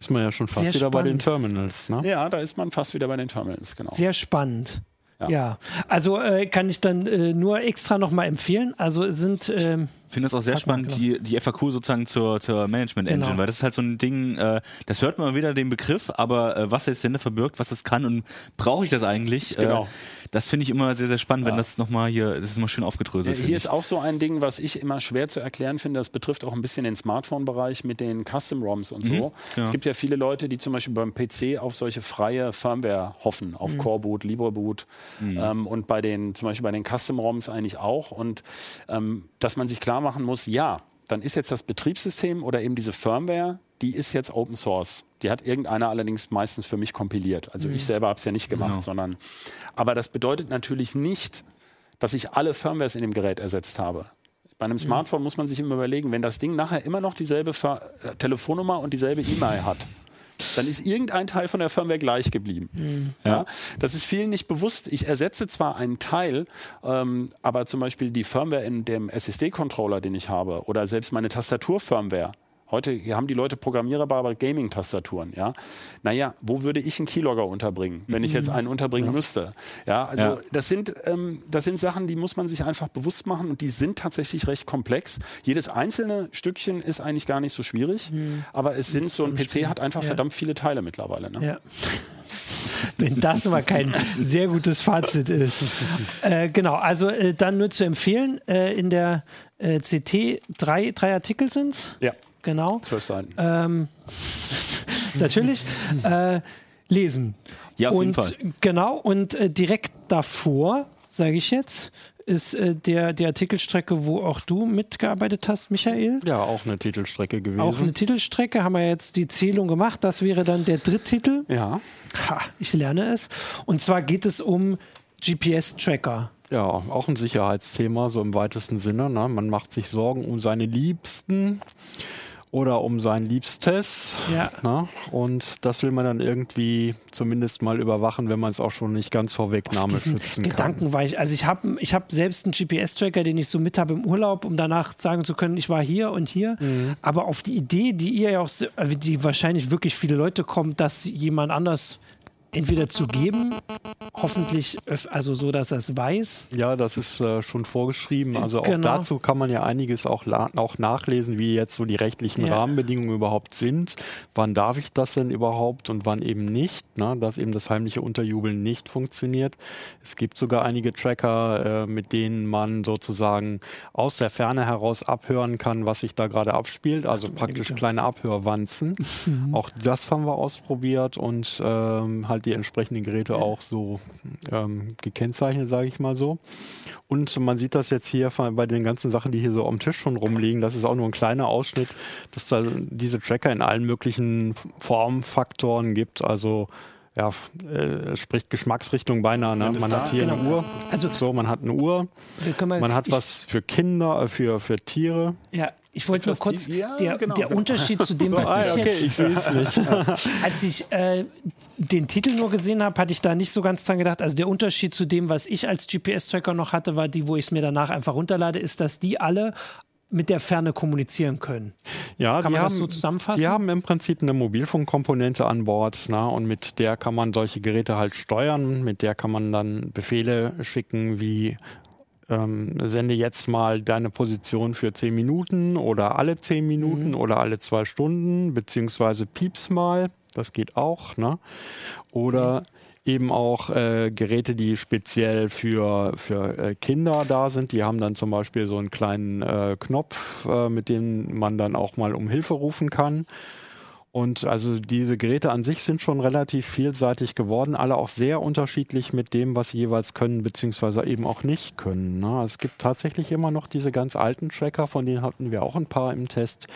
Ist man ja schon fast Sehr wieder bei den spannend. Terminals, ne? Ja, da ist man fast wieder bei den Terminals, genau. Sehr spannend. Ja, Ja. also äh, kann ich dann äh, nur extra nochmal empfehlen. Also es sind ähm, Ich finde es auch sehr spannend, genau. die, die FAQ sozusagen zur, zur Management Engine, Genau. weil das ist halt so ein Ding, äh, das hört man wieder den Begriff, aber äh, was jetzt denn verbirgt, was es kann und brauche ich das eigentlich? Genau. Das finde ich immer sehr, sehr spannend, wenn das nochmal hier, das ist immer schön Ja, aufgedröselt. hier ist auch so ein Ding, was ich immer schwer zu erklären finde. Das betrifft auch ein bisschen den Smartphone-Bereich mit den Custom-ROMs und so. ja. Es gibt ja viele Leute, die zum Beispiel beim PC auf solche freie Firmware hoffen, auf Coreboot, LibreBoot ähm, und bei den, zum Beispiel bei den Custom-ROMs eigentlich auch. Und ähm, dass man sich klar machen muss, ja, dann ist jetzt das Betriebssystem oder eben diese Firmware, die ist jetzt Open Source. Die hat irgendeiner allerdings meistens für mich kompiliert. Also ich selber habe es ja nicht gemacht, Genau. sondern. Aber das bedeutet natürlich nicht, dass ich alle Firmwares in dem Gerät ersetzt habe. Bei einem Smartphone muss man sich immer überlegen, wenn das Ding nachher immer noch dieselbe Fir äh, Telefonnummer und dieselbe E-Mail hat, dann ist irgendein Teil von der Firmware gleich geblieben. Ja. Das ist vielen nicht bewusst. Ich ersetze zwar einen Teil, ähm, aber zum Beispiel die Firmware in dem SSD-Controller, den ich habe, oder selbst meine Tastatur-Firmware. Heute haben die Leute programmierbare Gaming-Tastaturen. Ja? Naja, wo würde ich einen Keylogger unterbringen, wenn ich jetzt einen unterbringen müsste? Ja, also Ja. Das, sind, ähm, das sind Sachen, die muss man sich einfach bewusst machen und die sind tatsächlich recht komplex. Jedes einzelne Stückchen ist eigentlich gar nicht so schwierig, aber es sind so ein PC hat einfach Ja. verdammt viele Teile mittlerweile. Ne? Ja. *laughs* Wenn das mal kein sehr gutes Fazit ist. Äh, genau, also äh, dann nur zu empfehlen, äh, in der äh, CT drei, drei Artikel sind Ja, Genau. zwölf Seiten. Ähm, *laughs* natürlich. Äh, lesen. Ja, auf und, jeden Fall. Genau, und äh, direkt davor, sage ich jetzt, ist äh, der, die Artikelstrecke, wo auch du mitgearbeitet hast, Michael. Ja, auch eine Titelstrecke gewesen. Auch eine Titelstrecke, haben wir jetzt die Zählung gemacht. Das wäre dann der Dritttitel. ja. Ha, ich lerne es. Und zwar geht es um GPS-Tracker. Ja, auch ein Sicherheitsthema, so im weitesten Sinne. Ne? Man macht sich Sorgen um seine Liebsten oder um sein Liebstes. Ja. Ne? Und das will man dann irgendwie zumindest mal überwachen, wenn man es auch schon nicht ganz vorwegnahme Diesen schützen Gedanken kann. war ich, also ich habe ich hab selbst einen GPS-Tracker, den ich so mit habe im Urlaub, um danach sagen zu können, ich war hier und hier. Mhm. Aber auf die Idee, die ihr ja auch, äh, die wahrscheinlich wirklich viele Leute kommt, dass jemand anders entweder zu geben, hoffentlich, also so, dass er es weiß. Ja, das ist äh, schon vorgeschrieben. Also auch Genau. dazu kann man ja einiges auch, auch nachlesen, wie jetzt so die rechtlichen Ja. Rahmenbedingungen überhaupt sind. Wann darf ich das denn überhaupt und wann eben nicht? Ne? Dass eben das heimliche Unterjubeln nicht funktioniert. Es gibt sogar einige Tracker, äh, mit denen man sozusagen aus der Ferne heraus abhören kann, was sich da gerade abspielt. Also praktisch kleine Abhörwanzen. *laughs* Auch das haben wir ausprobiert und ähm, halt die entsprechenden Geräte auch so ähm, gekennzeichnet, sage ich mal so. Und man sieht das jetzt hier bei den ganzen Sachen, die hier so am Tisch schon rumliegen. Das ist auch nur ein kleiner Ausschnitt, dass da diese Tracker in allen möglichen Formfaktoren gibt. Also ja, äh, spricht Geschmacksrichtung beinahe. Ne? Man hat hier eine Uhr. Also- so, man hat eine Uhr. Mal- Man hat ich, was für Kinder, äh, für, für Tiere. Ja, ich wollte nur kurz, die- ja, der, genau, der genau. Unterschied zu dem, *laughs* was Ah, ich okay, jetzt ich sehe es nicht. *laughs* als ich äh, den Titel nur gesehen habe, hatte ich da nicht so ganz dran gedacht. Also der Unterschied zu dem, was ich als GPS-Tracker noch hatte, war die, wo ich es mir danach einfach runterlade, ist, dass die alle mit der Ferne kommunizieren können. Ja, Kann man haben, das so zusammenfassen? Die haben im Prinzip eine Mobilfunkkomponente an Bord na, und mit der kann man solche Geräte halt steuern. Mit der kann man dann Befehle schicken wie ähm, sende jetzt mal deine Position für 10 Minuten oder alle 10 Minuten Mhm. oder alle zwei Stunden, beziehungsweise pieps mal, das geht auch. Ne? Oder eben auch äh, Geräte, die speziell für, für äh, Kinder da sind. Die haben dann zum Beispiel so einen kleinen äh, Knopf, äh, mit dem man dann auch mal um Hilfe rufen kann. Und also diese Geräte an sich sind schon relativ vielseitig geworden, alle auch sehr unterschiedlich mit dem, was sie jeweils können, beziehungsweise eben auch nicht können. Ne? Es gibt tatsächlich immer noch diese ganz alten Tracker, von denen hatten wir auch ein paar im Test.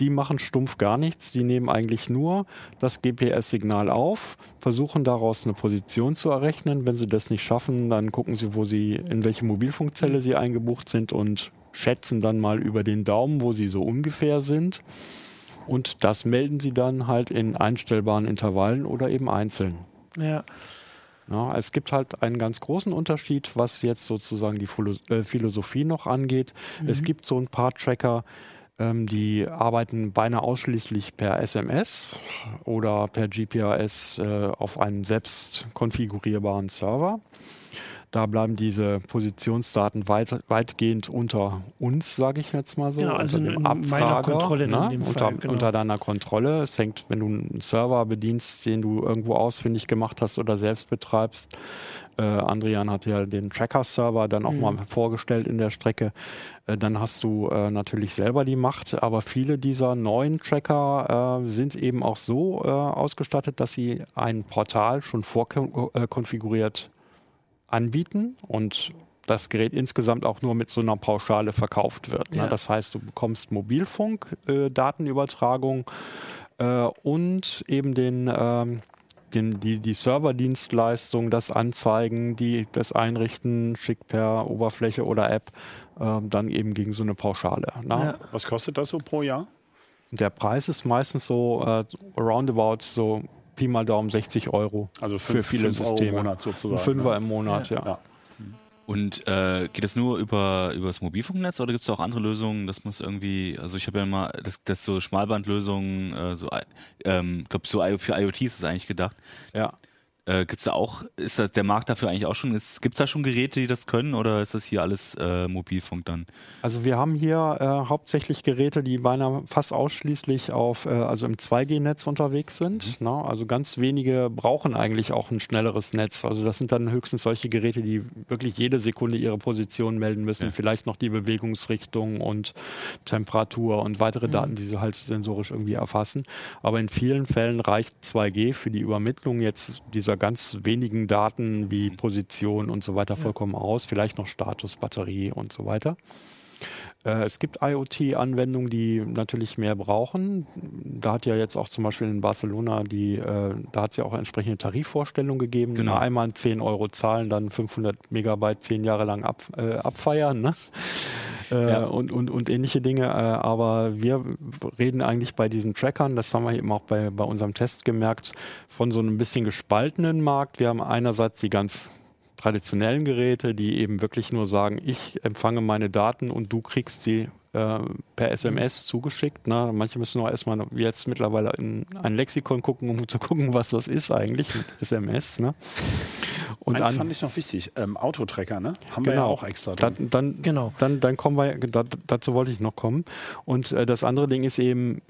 Die machen stumpf gar nichts, die nehmen eigentlich nur das GPS-Signal auf, versuchen daraus eine Position zu errechnen. Wenn sie das nicht schaffen, dann gucken sie, wo sie, in welche Mobilfunkzelle sie eingebucht sind und schätzen dann mal über den Daumen, wo sie so ungefähr sind. Und das melden sie dann halt in einstellbaren Intervallen oder eben einzeln. Ja. Ja, es gibt halt einen ganz großen Unterschied, was jetzt sozusagen die äh, Philosophie noch angeht. Es gibt so ein paar Tracker, ähm, die arbeiten beinahe ausschließlich per SMS oder per GPRS äh, auf einen selbst konfigurierbaren Server. Da bleiben diese Positionsdaten weit, weitgehend unter uns, sage ich jetzt mal so. Genau, also unter dem in meiner Abfrager, Kontrolle in ne? dem unter, Fall, genau. unter deiner Kontrolle. Es hängt, wenn du einen Server bedienst, den du irgendwo ausfindig gemacht hast oder selbst betreibst. Äh, Andrian hat ja den Tracker-Server dann auch Mhm. mal vorgestellt in der Strecke. Äh, dann hast du äh, natürlich selber die Macht, aber viele dieser neuen Tracker äh, sind eben auch so äh, ausgestattet, dass sie ein Portal schon vorkonfiguriert anbieten und das Gerät insgesamt auch nur mit so einer Pauschale verkauft wird. Ja. Ne? Das heißt, du bekommst Mobilfunk, äh, äh, und eben den, ähm, den, die, die Serverdienstleistung, das Anzeigen, die, das Einrichten, schickt per Oberfläche oder App, ähm, dann eben gegen so eine Pauschale. Ne? Ja. Was kostet das so pro Jahr? Der Preis ist meistens so äh, roundabout so Pi mal Daumen 60 Euro. Also Für fünf, viele fünf Euro Systeme. im Monat sozusagen. Ein Fünfer ne? im Monat, ja. Ja. Und äh, geht das nur über, über das Mobilfunknetz oder gibt es auch andere Lösungen, dass man es irgendwie, also ich habe ja mal, das, das so Schmalbandlösungen, äh, so, I- ähm, ich glaube so für IoT ist es eigentlich gedacht. ja. Äh, gibt's da auch, ist das der Markt dafür eigentlich auch schon, ist, gibt's da schon Geräte, die das können oder ist das hier alles äh, Mobilfunk dann? Also wir haben hier äh, hauptsächlich Geräte, die beinahe fast ausschließlich auf, äh, also im 2G-Netz unterwegs sind. Ne? Also ganz wenige brauchen eigentlich auch ein schnelleres Netz. Also das sind dann höchstens solche Geräte, die wirklich jede Sekunde ihre Position melden müssen. Ja. Vielleicht noch die Bewegungsrichtung und Temperatur und weitere Daten, die sie halt sensorisch irgendwie erfassen. Aber in vielen Fällen reicht 2G für die Übermittlung jetzt dieser ganz wenigen Daten wie Position und so weiter vollkommen aus. Vielleicht noch Status, Batterie und so weiter. Äh, Es gibt IoT-Anwendungen, die natürlich mehr brauchen. Da hat ja jetzt auch zum Beispiel in Barcelona die, äh, da hat es ja auch entsprechende Tarifvorstellungen gegeben. Genau. Na, Einmal 10 Euro zahlen, dann 500 Megabyte zehn Jahre lang ab, äh, abfeiern. Ne? *laughs* Äh, Ja. und, und, und ähnliche Dinge. Äh, aber wir reden eigentlich bei diesen Trackern, das haben wir eben auch bei, bei unserem Test gemerkt, von so einem bisschen gespaltenen Markt. Wir haben einerseits die ganz traditionellen Geräte, die eben wirklich nur sagen, ich empfange meine Daten und du kriegst sie äh, per SMS zugeschickt. Ne? Manche müssen auch erstmal wie jetzt mittlerweile in ein Lexikon gucken, um zu gucken, was das ist eigentlich mit SMS. Ne? Und Eins an- fand ich noch wichtig. Ähm, Autotracker, ne? Haben wir ja Genau. auch extra drin. dann, dann, Genau. dann, dann kommen wir, da, dazu wollte ich noch kommen. Und äh, das andere Ding ist eben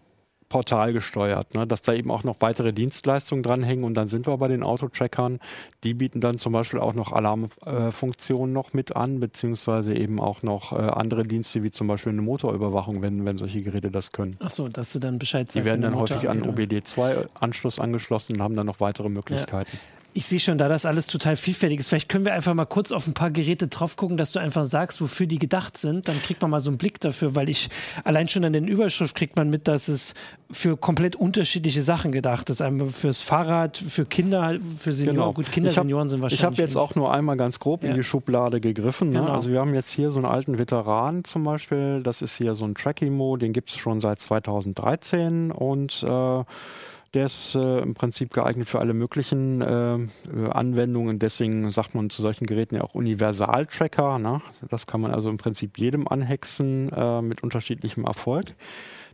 portalgesteuert, ne? dass da eben auch noch weitere Dienstleistungen dranhängen und dann sind wir bei den Autotrackern. Die bieten dann zum Beispiel auch noch Alarmfunktionen noch mit an, beziehungsweise eben auch noch äh, andere Dienste wie zum Beispiel eine Motorüberwachung, wenn, wenn solche Geräte das können. Achso, dass du dann Bescheid sagst. Die werden dann häufig an angeht. OBD2-Anschluss angeschlossen und haben dann noch weitere Möglichkeiten. Ich sehe schon, da das alles total vielfältig ist. Vielleicht können wir einfach mal kurz auf ein paar Geräte drauf gucken, dass du einfach sagst, wofür die gedacht sind. Dann kriegt man mal so einen Blick dafür, weil ich allein schon an den Überschrift kriegt man mit, dass es für komplett unterschiedliche Sachen gedacht ist. Einmal fürs Fahrrad, für Kinder, für Senioren. Gut, Kinder, Genau. Ich hab- Senioren sind wahrscheinlich. Ich habe jetzt auch nur einmal ganz grob Ja. in die Schublade gegriffen. Ne? Genau. Also wir haben jetzt hier so einen alten Veteran zum Beispiel. Das ist hier so ein Trackimo, den gibt es schon seit 2013 und äh, Der ist äh, im Prinzip geeignet für alle möglichen äh, äh, Anwendungen. Deswegen sagt man zu solchen Geräten ja auch Universal-Tracker. Ne? Das kann man also im Prinzip jedem anhexen äh, mit unterschiedlichem Erfolg.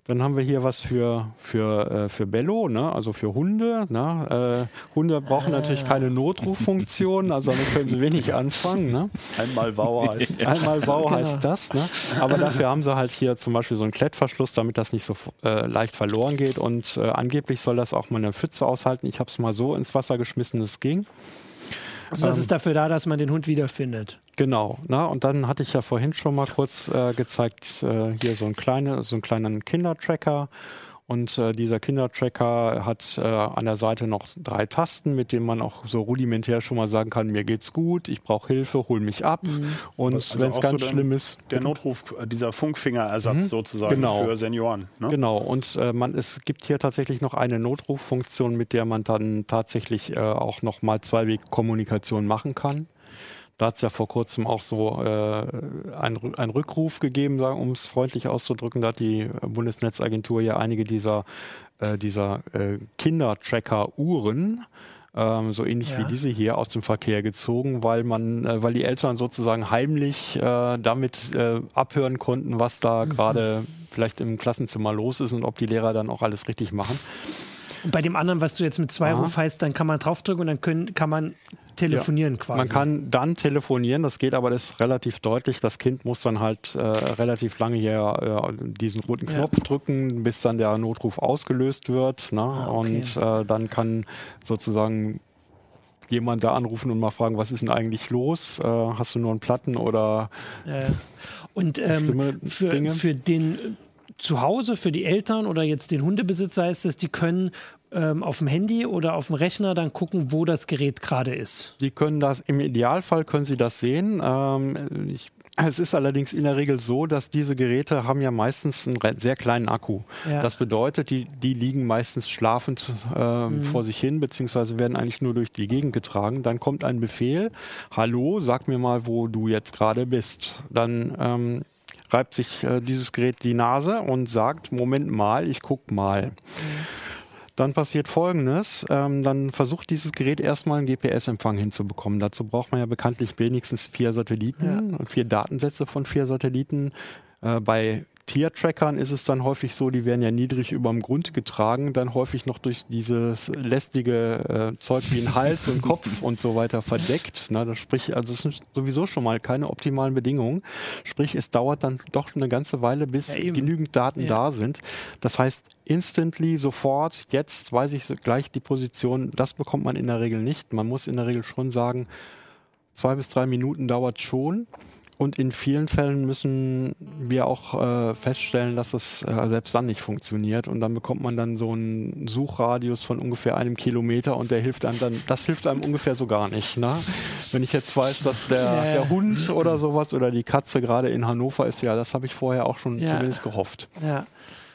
Dann haben wir hier was für, für, äh, für Bello, ne? also für Hunde. Ne? Äh, Hunde brauchen natürlich keine Notruffunktion, also damit können sie wenig anfangen. Ne? Einmal Wow heißt *laughs* Einmal Wow heißt das. Ne? Aber dafür haben sie halt hier zum Beispiel so einen Klettverschluss, damit das nicht so äh, leicht verloren geht. Und äh, angeblich soll das auch mal eine Pfütze aushalten. Ich habe es mal so ins Wasser geschmissen, es ging. Also das Ähm, ist dafür da, dass man den Hund wiederfindet. Genau, na, und dann hatte ich ja vorhin schon mal kurz äh, gezeigt, äh, hier so, ein kleine, so einen kleinen Kindertracker. Und äh, dieser Kindertracker hat äh, an der Seite noch drei Tasten, mit denen man auch so rudimentär schon mal sagen kann, mir geht's gut, ich brauche Hilfe, hol mich ab. Und Also wenn es ganz so schlimm ist, Der Notruf, äh, dieser Funkfingerersatz sozusagen Genau. für Senioren. Ne? Genau, und äh, man, es gibt hier tatsächlich noch eine Notruffunktion, mit der man dann tatsächlich äh, auch nochmal Zweiweg-Kommunikation machen kann. Da hat es ja vor kurzem auch so äh, einen ein Rückruf gegeben, um es freundlich auszudrücken. Da hat die Bundesnetzagentur ja einige dieser, äh, dieser äh, Kinder-Tracker-Uhren ähm, so ähnlich Ja. wie diese hier aus dem Verkehr gezogen, weil man, äh, weil die Eltern sozusagen heimlich äh, damit äh, abhören konnten, was da gerade vielleicht im Klassenzimmer los ist und ob die Lehrer dann auch alles richtig machen. Und bei dem anderen, was du jetzt mit zwei Aha. Ruf heißt, dann kann man draufdrücken und dann können, kann man telefonieren quasi. Man kann dann telefonieren, das geht aber das ist relativ deutlich. Das Kind muss dann halt äh, relativ lange hier äh, diesen roten Ja. Knopf drücken, bis dann der Notruf ausgelöst wird. Ne? Ah, okay. Und äh, dann kann sozusagen jemand da anrufen und mal fragen, was ist denn eigentlich los? Äh, hast du nur einen Platten oder Ja, ja. Und ähm, für, Dinge. für den äh, zu Hause, für die Eltern oder jetzt den Hundebesitzer heißt es, die können ähm, auf dem Handy oder auf dem Rechner dann gucken, wo das Gerät gerade ist. Die können das, im Idealfall können sie das sehen. Ähm, ich, es ist allerdings in der Regel so, dass diese Geräte haben ja meistens einen sehr kleinen Akku. Ja. Das bedeutet, die, die liegen meistens schlafend ähm, vor sich hin, beziehungsweise werden eigentlich nur durch die Gegend getragen. Dann kommt ein Befehl, hallo, sag mir mal, wo du jetzt gerade bist. Dann ähm, reibt sich äh, dieses Gerät die Nase und sagt, Moment mal, ich guck mal. Dann passiert Folgendes. Ähm, dann versucht dieses Gerät erstmal einen GPS-Empfang hinzubekommen. Dazu braucht man ja bekanntlich wenigstens vier Satelliten und vier Datensätze von vier Satelliten. Äh, bei Tiertrackern ist es dann häufig so, die werden ja niedrig über dem Grund getragen, dann häufig noch durch dieses lästige äh, Zeug wie ein Hals und *laughs* Kopf und so weiter verdeckt. Na, das sprich, also es sind sowieso schon mal keine optimalen Bedingungen. Sprich, es dauert dann doch eine ganze Weile, bis Ja, genügend Daten Ja. da sind. Das heißt, instantly, sofort, jetzt weiß ich gleich die Position, das bekommt man in der Regel nicht. Man muss in der Regel schon sagen, zwei bis drei Minuten dauert schon. Und in vielen Fällen müssen wir auch äh, feststellen, dass das äh, selbst dann nicht funktioniert. Und dann bekommt man dann so einen Suchradius von ungefähr einem Kilometer und der hilft einem dann, das hilft einem ungefähr so gar nicht. Ne? Wenn ich jetzt weiß, dass der, ja. der Hund oder sowas oder die Katze gerade in Hannover ist, ja, das habe ich vorher auch schon Ja. zumindest gehofft. Ja,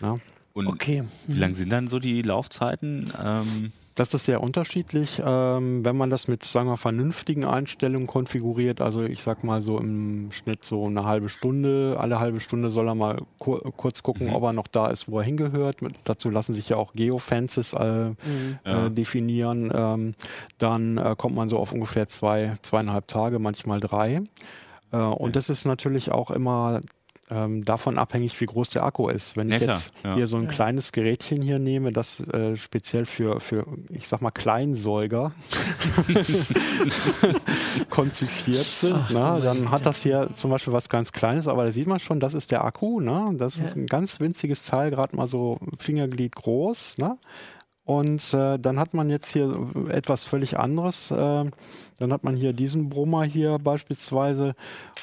Ne? Und okay. wie lang sind dann so die Laufzeiten? Ähm, Das ist sehr unterschiedlich. Ähm, wenn man das mit, sagen wir, vernünftigen Einstellungen konfiguriert, also ich sag mal so im Schnitt so eine halbe Stunde, alle halbe Stunde soll er mal kur kurz gucken, Mhm. ob er noch da ist, wo er hingehört. Mit, dazu lassen sich ja auch Geofences äh, Ja. äh, definieren. Ähm, dann äh, kommt man so auf ungefähr zwei, zweieinhalb Tage, manchmal drei. Äh, und das ist natürlich auch immer ähm, davon abhängig, wie groß der Akku ist. Wenn Ja, ich klar, jetzt ja. hier so ein Ja. kleines Gerätchen hier nehme, das äh, speziell für, für, ich sag mal, Kleinsäuger *laughs* konzipiert sind, Ach, ne, du dann hat das hier zum Beispiel was ganz Kleines, aber da sieht man schon, das ist der Akku. Ne? Das Ja. ist ein ganz winziges Teil, gerade mal so Fingerglied groß. Ne? Und äh, dann hat man jetzt hier etwas völlig anderes. Äh, dann hat man hier diesen Brummer hier beispielsweise.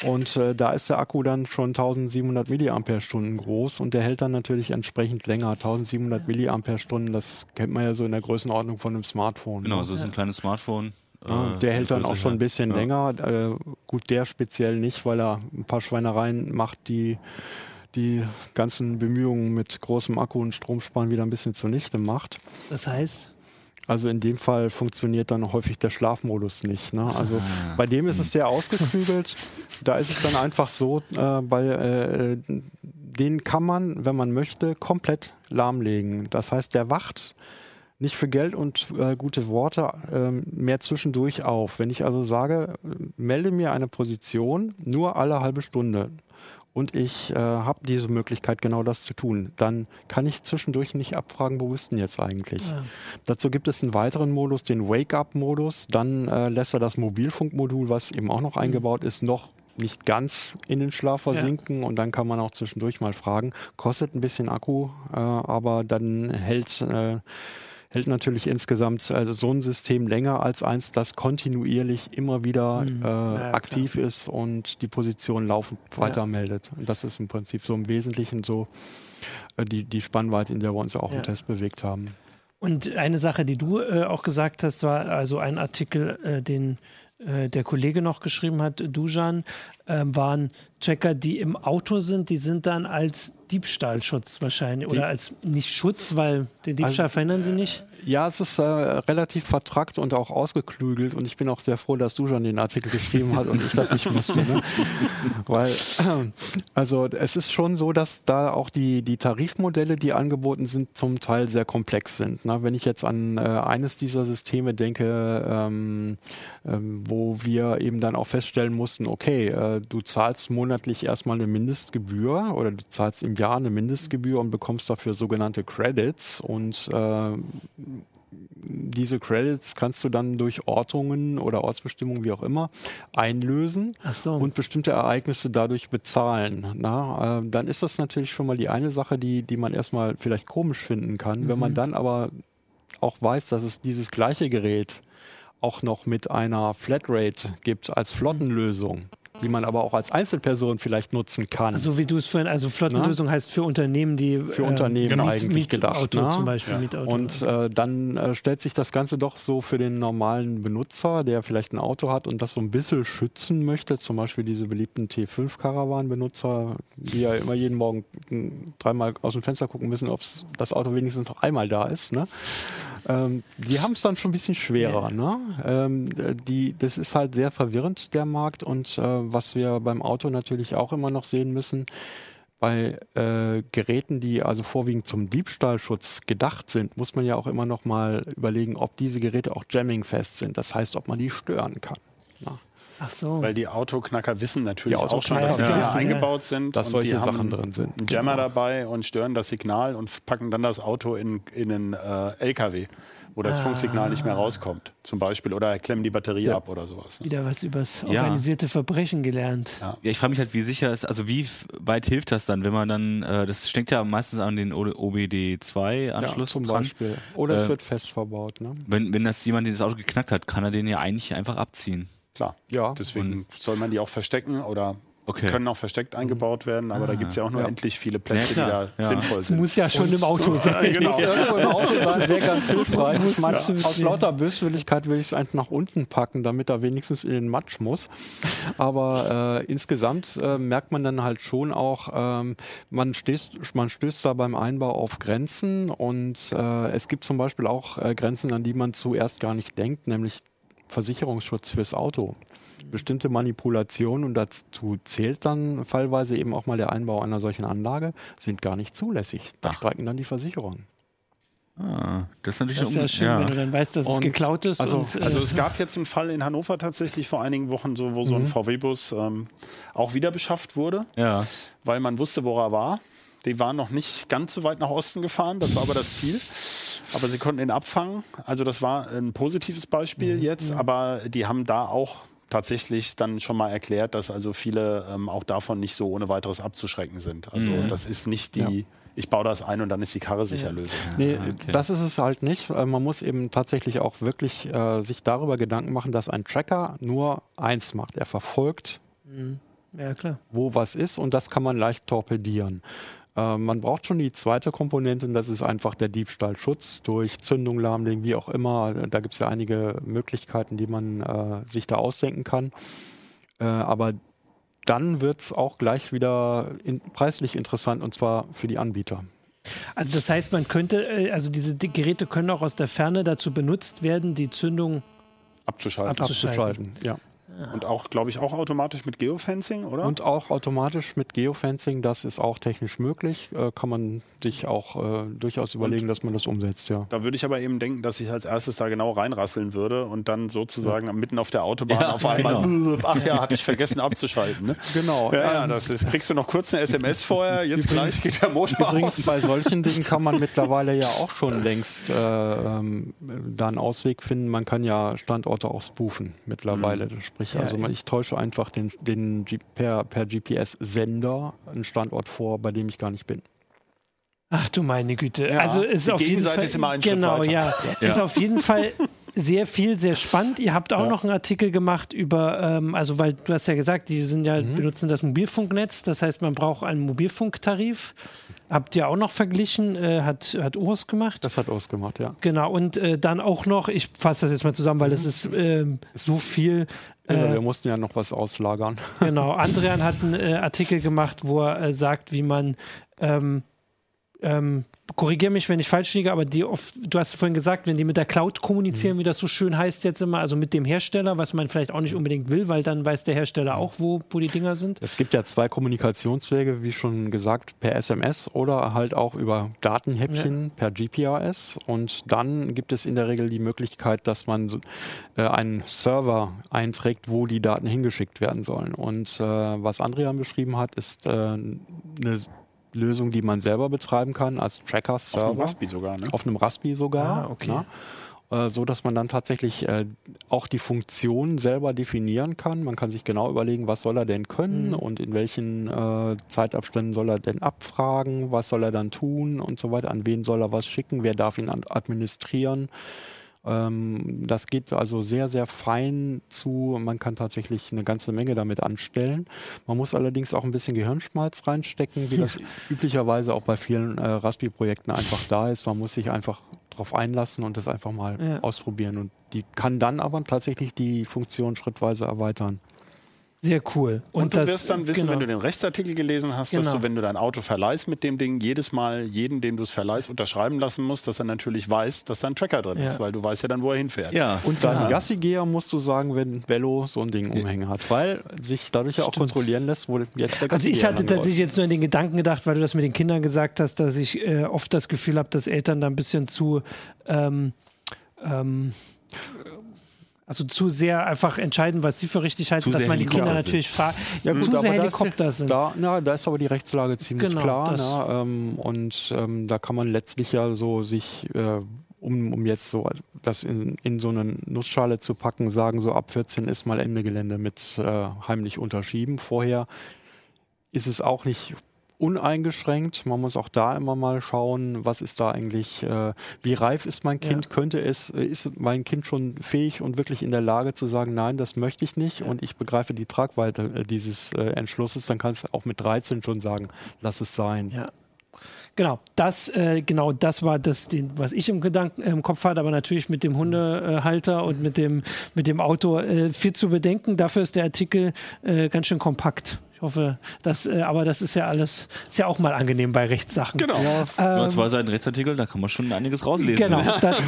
Und äh, da ist der Akku dann schon 1700 Milliampere-Stunden groß und der hält dann natürlich entsprechend länger. 1700 Milliampere-Stunden, das kennt man ja so in der Größenordnung von einem Smartphone. genau, ne? so ist ein kleines Smartphone. Ja, äh, der hält dann auch schon ein bisschen Ja. länger. Äh, gut, der speziell nicht, weil er ein paar Schweinereien macht, die die ganzen Bemühungen mit großem Akku und Stromsparen wieder ein bisschen zunichte macht. Das heißt, Also in dem Fall funktioniert dann häufig der Schlafmodus nicht. Ne? Also bei dem ist es sehr ausgeklügelt. da ist es dann einfach so, äh, bei äh, den kann man, wenn man möchte, komplett lahmlegen. Das heißt, der wacht nicht für Geld und äh, gute Worte ähm, mehr zwischendurch auf. Wenn ich also sage, melde mir eine Position nur alle halbe Stunde und ich äh, habe diese Möglichkeit, genau das zu tun, dann kann ich zwischendurch nicht abfragen, wo bist du denn jetzt eigentlich? Ja. Dazu gibt es einen weiteren Modus, den Wake-up-Modus. Dann äh, lässt er das Mobilfunkmodul, was eben auch noch mhm. eingebaut ist, noch nicht ganz in den Schlaf versinken ja. und dann kann man auch zwischendurch mal fragen. Kostet ein bisschen Akku, äh, aber dann hält äh, hält natürlich insgesamt also so ein System länger als eins, das kontinuierlich immer wieder mhm. äh, ja, aktiv klar. ist und die Position laufend weitermeldet. Und das ist im Prinzip so im Wesentlichen so äh, die, die Spannweite, in der wir uns auch ja. im Test bewegt haben. Und eine Sache, die du äh, auch gesagt hast, war also ein Artikel, äh, den äh, der Kollege noch geschrieben hat, Dujan, äh, waren Checker, die im Auto sind, die sind dann als Diebstahlschutz wahrscheinlich die, oder als nicht Schutz, weil den Diebstahl also, verhindern sie nicht. Ja, es ist äh, relativ vertrackt und auch ausgeklügelt und ich bin auch sehr froh, dass du schon den Artikel geschrieben hast und ich das nicht musste. Ne? *laughs* Weil, äh, also es ist schon so, dass da auch die, die Tarifmodelle, die angeboten sind, zum Teil sehr komplex sind. Ne? Wenn ich jetzt an äh, eines dieser Systeme denke, ähm, ähm, wo wir eben dann auch feststellen mussten, okay, äh, du zahlst monatlich erstmal eine Mindestgebühr oder du zahlst im Jahr eine Mindestgebühr und bekommst dafür sogenannte Credits und äh, diese Credits kannst du dann durch Ortungen oder Ortsbestimmungen, wie auch immer, einlösen so. und bestimmte Ereignisse dadurch bezahlen. Na, äh, dann ist das natürlich schon mal die eine Sache, die, die man erstmal vielleicht komisch finden kann. Mhm. Wenn man mhm. dann aber auch weiß, dass es dieses gleiche Gerät auch noch mit einer Flatrate gibt als Flottenlösung, die man aber auch als Einzelperson vielleicht nutzen kann. Also wie du es vorhin, also Flottenlösung Na? heißt für Unternehmen, die für äh, Unternehmen genau, eigentlich Miet, gedacht. Auto Na? zum Beispiel, ja. Mietauto. Und äh, dann äh, stellt sich das Ganze doch so für den normalen Benutzer, der vielleicht ein Auto hat und das so ein bisschen schützen möchte, zum Beispiel diese beliebten T5-Caravan-Benutzer, die ja immer jeden Morgen dreimal aus dem Fenster gucken müssen, ob das Auto wenigstens noch einmal da ist. Ne? Ähm, die haben es dann schon ein bisschen schwerer. Ja. Ne? Ähm, die, das ist halt sehr verwirrend, der Markt. Und äh, was wir beim Auto natürlich auch immer noch sehen müssen, bei äh, Geräten, die also vorwiegend zum Diebstahlschutz gedacht sind, muss man ja auch immer noch mal überlegen, ob diese Geräte auch jammingfest sind. Das heißt, ob man die stören kann. Na? Ach so. Weil die Autoknacker wissen natürlich auch schon, dass sie ja. ja. eingebaut sind. Dass solche Sachen drin sind. Einen Jammer genau. dabei und stören das Signal und packen dann das Auto in, in einen äh, LKW wo das ah. Funksignal nicht mehr rauskommt, zum Beispiel, oder klemmen die Batterie ja. ab oder sowas. Ne? Wieder was übers organisierte ja. Verbrechen gelernt. Ja, ja ich frage mich halt, wie sicher ist, also wie weit hilft das dann, wenn man dann, äh, das steckt ja meistens an den OBD2-Anschluss ja, zum dran. Beispiel. Oder äh, es wird fest verbaut. Ne? Wenn, wenn das jemand, der das Auto geknackt hat, kann er den ja eigentlich einfach abziehen. Klar, ja. deswegen Und soll man die auch verstecken oder Okay. können auch versteckt eingeauto werden, aber ah, da gibt es ja auch nur ja. endlich viele Plätze, ja, die da ja. sinnvoll sind. Das muss ja schon und, *laughs* *laughs* im Auto sein. genau. irgendwo im Auto sein, wäre ganz hilfreich. Aus lauter Böswilligkeit will ich es einfach nach unten packen, damit er wenigstens in den Matsch muss. Aber äh, insgesamt äh, merkt man dann halt schon auch, ähm, man, stößt, man stößt da beim Einbau auf Grenzen und äh, es gibt zum Beispiel auch äh, Grenzen, an die man zuerst gar nicht denkt, nämlich Versicherungsschutz fürs Auto bestimmte Manipulationen, und dazu zählt dann fallweise eben auch mal der Einbau einer solchen Anlage, sind gar nicht zulässig. Da Ach. streiken dann die Versicherungen. Ah, das ist natürlich das ist ja schön, ja. wenn du dann weißt, dass und es geklaut ist. Also, und, äh also, es gab jetzt einen Fall in Hannover tatsächlich vor einigen Wochen, so, wo mhm. so ein mhm. VW-Bus ähm, auch wieder beschafft wurde, ja. weil man wusste, wo er war. Die waren noch nicht ganz so weit nach Osten gefahren, das war aber das Ziel. Aber sie konnten ihn abfangen. Also das war ein positives Beispiel mhm. jetzt, mhm. aber die haben da auch tatsächlich dann schon mal erklärt, dass also viele ähm, auch davon nicht so ohne weiteres abzuschrecken sind. Also mhm. das ist nicht die, ja. ich baue das ein und dann ist die Karre sicher ja. Lösung. Nee, okay. das ist es halt nicht. Äh, man muss eben tatsächlich auch wirklich äh, sich darüber Gedanken machen, dass ein Tracker nur eins macht. Er verfolgt, mhm. ja, wo was ist und das kann man leicht torpedieren. Äh, man braucht schon die zweite Komponente und das ist einfach der Diebstahlschutz durch Zündung, Lahmlegen, wie auch immer. Da gibt es ja einige Möglichkeiten, die man äh, sich da ausdenken kann. Äh, aber dann wird es auch gleich wieder in, preislich interessant und zwar für die Anbieter. Also das heißt, man könnte, äh, also diese Geräte können auch aus der Ferne dazu benutzt werden, die Zündung abzuschalten. abzuschalten. abzuschalten ja. Und auch, glaube ich, auch automatisch mit Geofencing, oder? Und auch automatisch mit Geofencing, das ist auch technisch möglich. Äh, kann man sich auch äh, durchaus überlegen, dass man das umsetzt, ja. Da würde ich aber eben denken, dass ich als erstes da genau reinrasseln würde und dann sozusagen mitten auf der Autobahn Ja, auf einmal, genau. *laughs* ach ja, hatte ich vergessen abzuschalten. Ne? Genau. Ja, ja, das ist, kriegst du noch kurz eine SMS vorher, jetzt gleich geht der Motor Übrigens, aus. bei solchen Dingen kann man *laughs* mittlerweile ja auch schon längst äh, ähm, da einen Ausweg finden. Man kann ja Standorte auch spoofen mittlerweile. Sprich, Ja, also ich täusche einfach den, den G per, per GPS-Sender einen Standort vor, bei dem ich gar nicht bin. Ach du meine Güte. Ja, also ist die auf jeden Gegenseite Fall ist immer Schritt genau, weiter. ja. Ist auf jeden Fall sehr viel, sehr spannend. Ihr habt auch Ja. noch einen Artikel gemacht über, ähm, also weil du hast ja gesagt, die sind ja Mhm. benutzen das Mobilfunknetz, das heißt, man braucht einen Mobilfunktarif. Habt ihr auch noch verglichen? Äh, hat hat Urs gemacht? Das hat ausgemacht, ja. Genau. Und äh, dann auch noch, ich fasse das jetzt mal zusammen, weil das ist ähm, so viel. Ja, Äh, wir mussten ja noch was auslagern. Genau, Andrian hat einen äh, Artikel gemacht, wo er äh, sagt, wie man, ähm, ähm, korrigiere mich, wenn ich falsch liege, aber die oft, du hast vorhin gesagt, wenn die mit der Cloud kommunizieren, wie das so schön heißt jetzt immer, also mit dem Hersteller, was man vielleicht auch nicht unbedingt will, weil dann weiß der Hersteller auch, wo, wo die Dinger sind. Es gibt ja zwei Kommunikationswege, wie schon gesagt, per SMS oder halt auch über Datenhäppchen per GPRS. Und dann gibt es in der Regel die Möglichkeit, dass man äh, einen Server einträgt, wo die Daten hingeschickt werden sollen. Und äh, was Andrian beschrieben hat, ist äh, eine Lösung, die man selber betreiben kann als Auf dem Tracker-Server. Raspi sogar, ne? Auf einem Raspi sogar. Ah, okay. ne? Äh, so dass man dann tatsächlich äh, auch die Funktion selber definieren kann. Man kann sich genau überlegen, was soll er denn können Mhm. und in welchen äh, Zeitabständen soll er denn abfragen, was soll er dann tun und so weiter, an wen soll er was schicken, wer darf ihn administrieren. Ähm, das geht also sehr, sehr fein zu. Man kann tatsächlich eine ganze Menge damit anstellen. Man muss allerdings auch ein bisschen Gehirnschmalz reinstecken, wie das *laughs* üblicherweise auch bei vielen äh, Raspi-Projekten einfach da ist. Man muss sich einfach darauf einlassen und das einfach mal Ja. ausprobieren. Und die kann dann aber tatsächlich die Funktion schrittweise erweitern. Sehr cool. Und, du das- wirst dann wissen, genau. wenn du den Rechtsartikel gelesen hast, dass Genau. du, wenn du dein Auto verleihst mit dem Ding, jedes Mal jeden, dem du es verleihst, unterschreiben lassen musst, dass er natürlich weiß, dass da ein Tracker drin Ja. ist, weil du weißt ja dann, wo er hinfährt. Ja. Und dann Gassi-Geher musst du sagen, wenn Velo so ein Ding umhängen hat, weil sich dadurch ja auch kontrollieren lässt, wo jetzt der Also ich hatte tatsächlich jetzt nur an den Gedanken gedacht, weil du das mit den Kindern gesagt hast, dass ich äh, oft das Gefühl habe, dass Eltern da ein bisschen zu ähm, ähm, also zu sehr einfach entscheiden, was sie für richtig halten, Zu dass man die Kinder natürlich fragt. Ja, gut, zu aber sehr Helikopter sind. Da, na, da ist aber die Rechtslage ziemlich Genau, klar. das- Ne? Ähm, und ähm, da kann man letztlich ja so sich, äh, um, um jetzt so das in, in so eine Nussschale zu packen, sagen, so ab 14 ist mal Ende Gelände mit äh, heimlich unterschieben. Vorher ist es auch nicht uneingeschränkt. Man muss auch da immer mal schauen, was ist da eigentlich, äh, wie reif ist mein Kind? Ja. Könnte es, äh, ist mein Kind schon fähig und wirklich in der Lage zu sagen, nein, das möchte ich nicht und ich begreife die Tragweite äh, dieses äh, Entschlusses, dann kannst du auch mit 13 schon sagen, lass es sein. Ja. Genau, das, äh, genau, das war das, was ich im Gedanken im Kopf hatte, aber natürlich mit dem Hundehalter und mit dem, mit dem Auto äh, viel zu bedenken. Dafür ist der Artikel äh, ganz schön kompakt. Ich hoffe, dass, äh, aber das ist ja alles, ist ja auch mal angenehm bei Rechtssachen. Genau. Nur zwei Seiten Rechtsartikel, da kann man schon einiges rauslesen. Genau, das,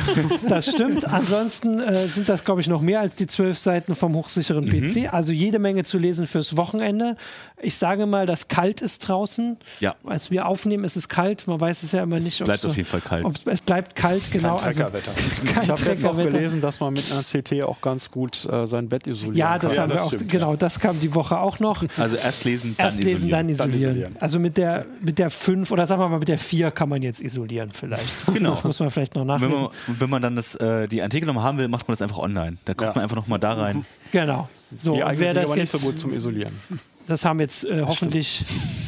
das stimmt. Ansonsten äh, sind das, glaube ich, noch mehr als die zwölf Seiten vom hochsicheren PC. Also jede Menge zu lesen fürs Wochenende. Ich sage mal, das kalt ist draußen. Ja. Als wir aufnehmen, ist es kalt. Man weiß es ja immer nicht. Es bleibt auf jeden Fall kalt. es bleibt kalt, genau. Kein Treckerwetter. Also, kein Ich habe jetzt auch Treckerwetter. gelesen, dass man mit einer CT auch ganz gut äh, sein Bett isolieren Ja, kann. das Ja, haben das wir auch. stimmt. Genau, das kam die Woche auch noch. Also erst lesen, dann Erst lesen, dann isolieren. isolieren. isolieren. Also mit der, mit der 5 oder sagen wir mal mit der 4 kann man jetzt isolieren vielleicht. *laughs* Genau. Das muss man vielleicht noch Wenn nachlesen. man, wenn man dann das, äh, die Artikel nochmal haben will, macht man das einfach online. Da guckt Ja. man einfach nochmal da rein. *laughs* Genau. So, Die und eignen das aber nicht jetzt, so gut zum Isolieren. *laughs* das haben jetzt äh, hoffentlich,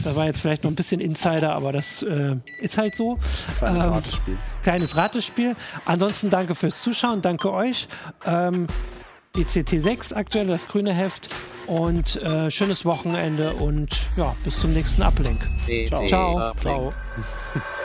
da war jetzt vielleicht noch ein bisschen Insider, aber das äh, ist halt so. Kleines Ähm, Ratespiel. Kleines Ratespiel. Ansonsten danke fürs Zuschauen, danke euch. Ähm, die CT6 aktuell, das grüne Heft und äh, schönes Wochenende und ja, bis zum nächsten. CT Ciao. Uplink. Ciao. *laughs*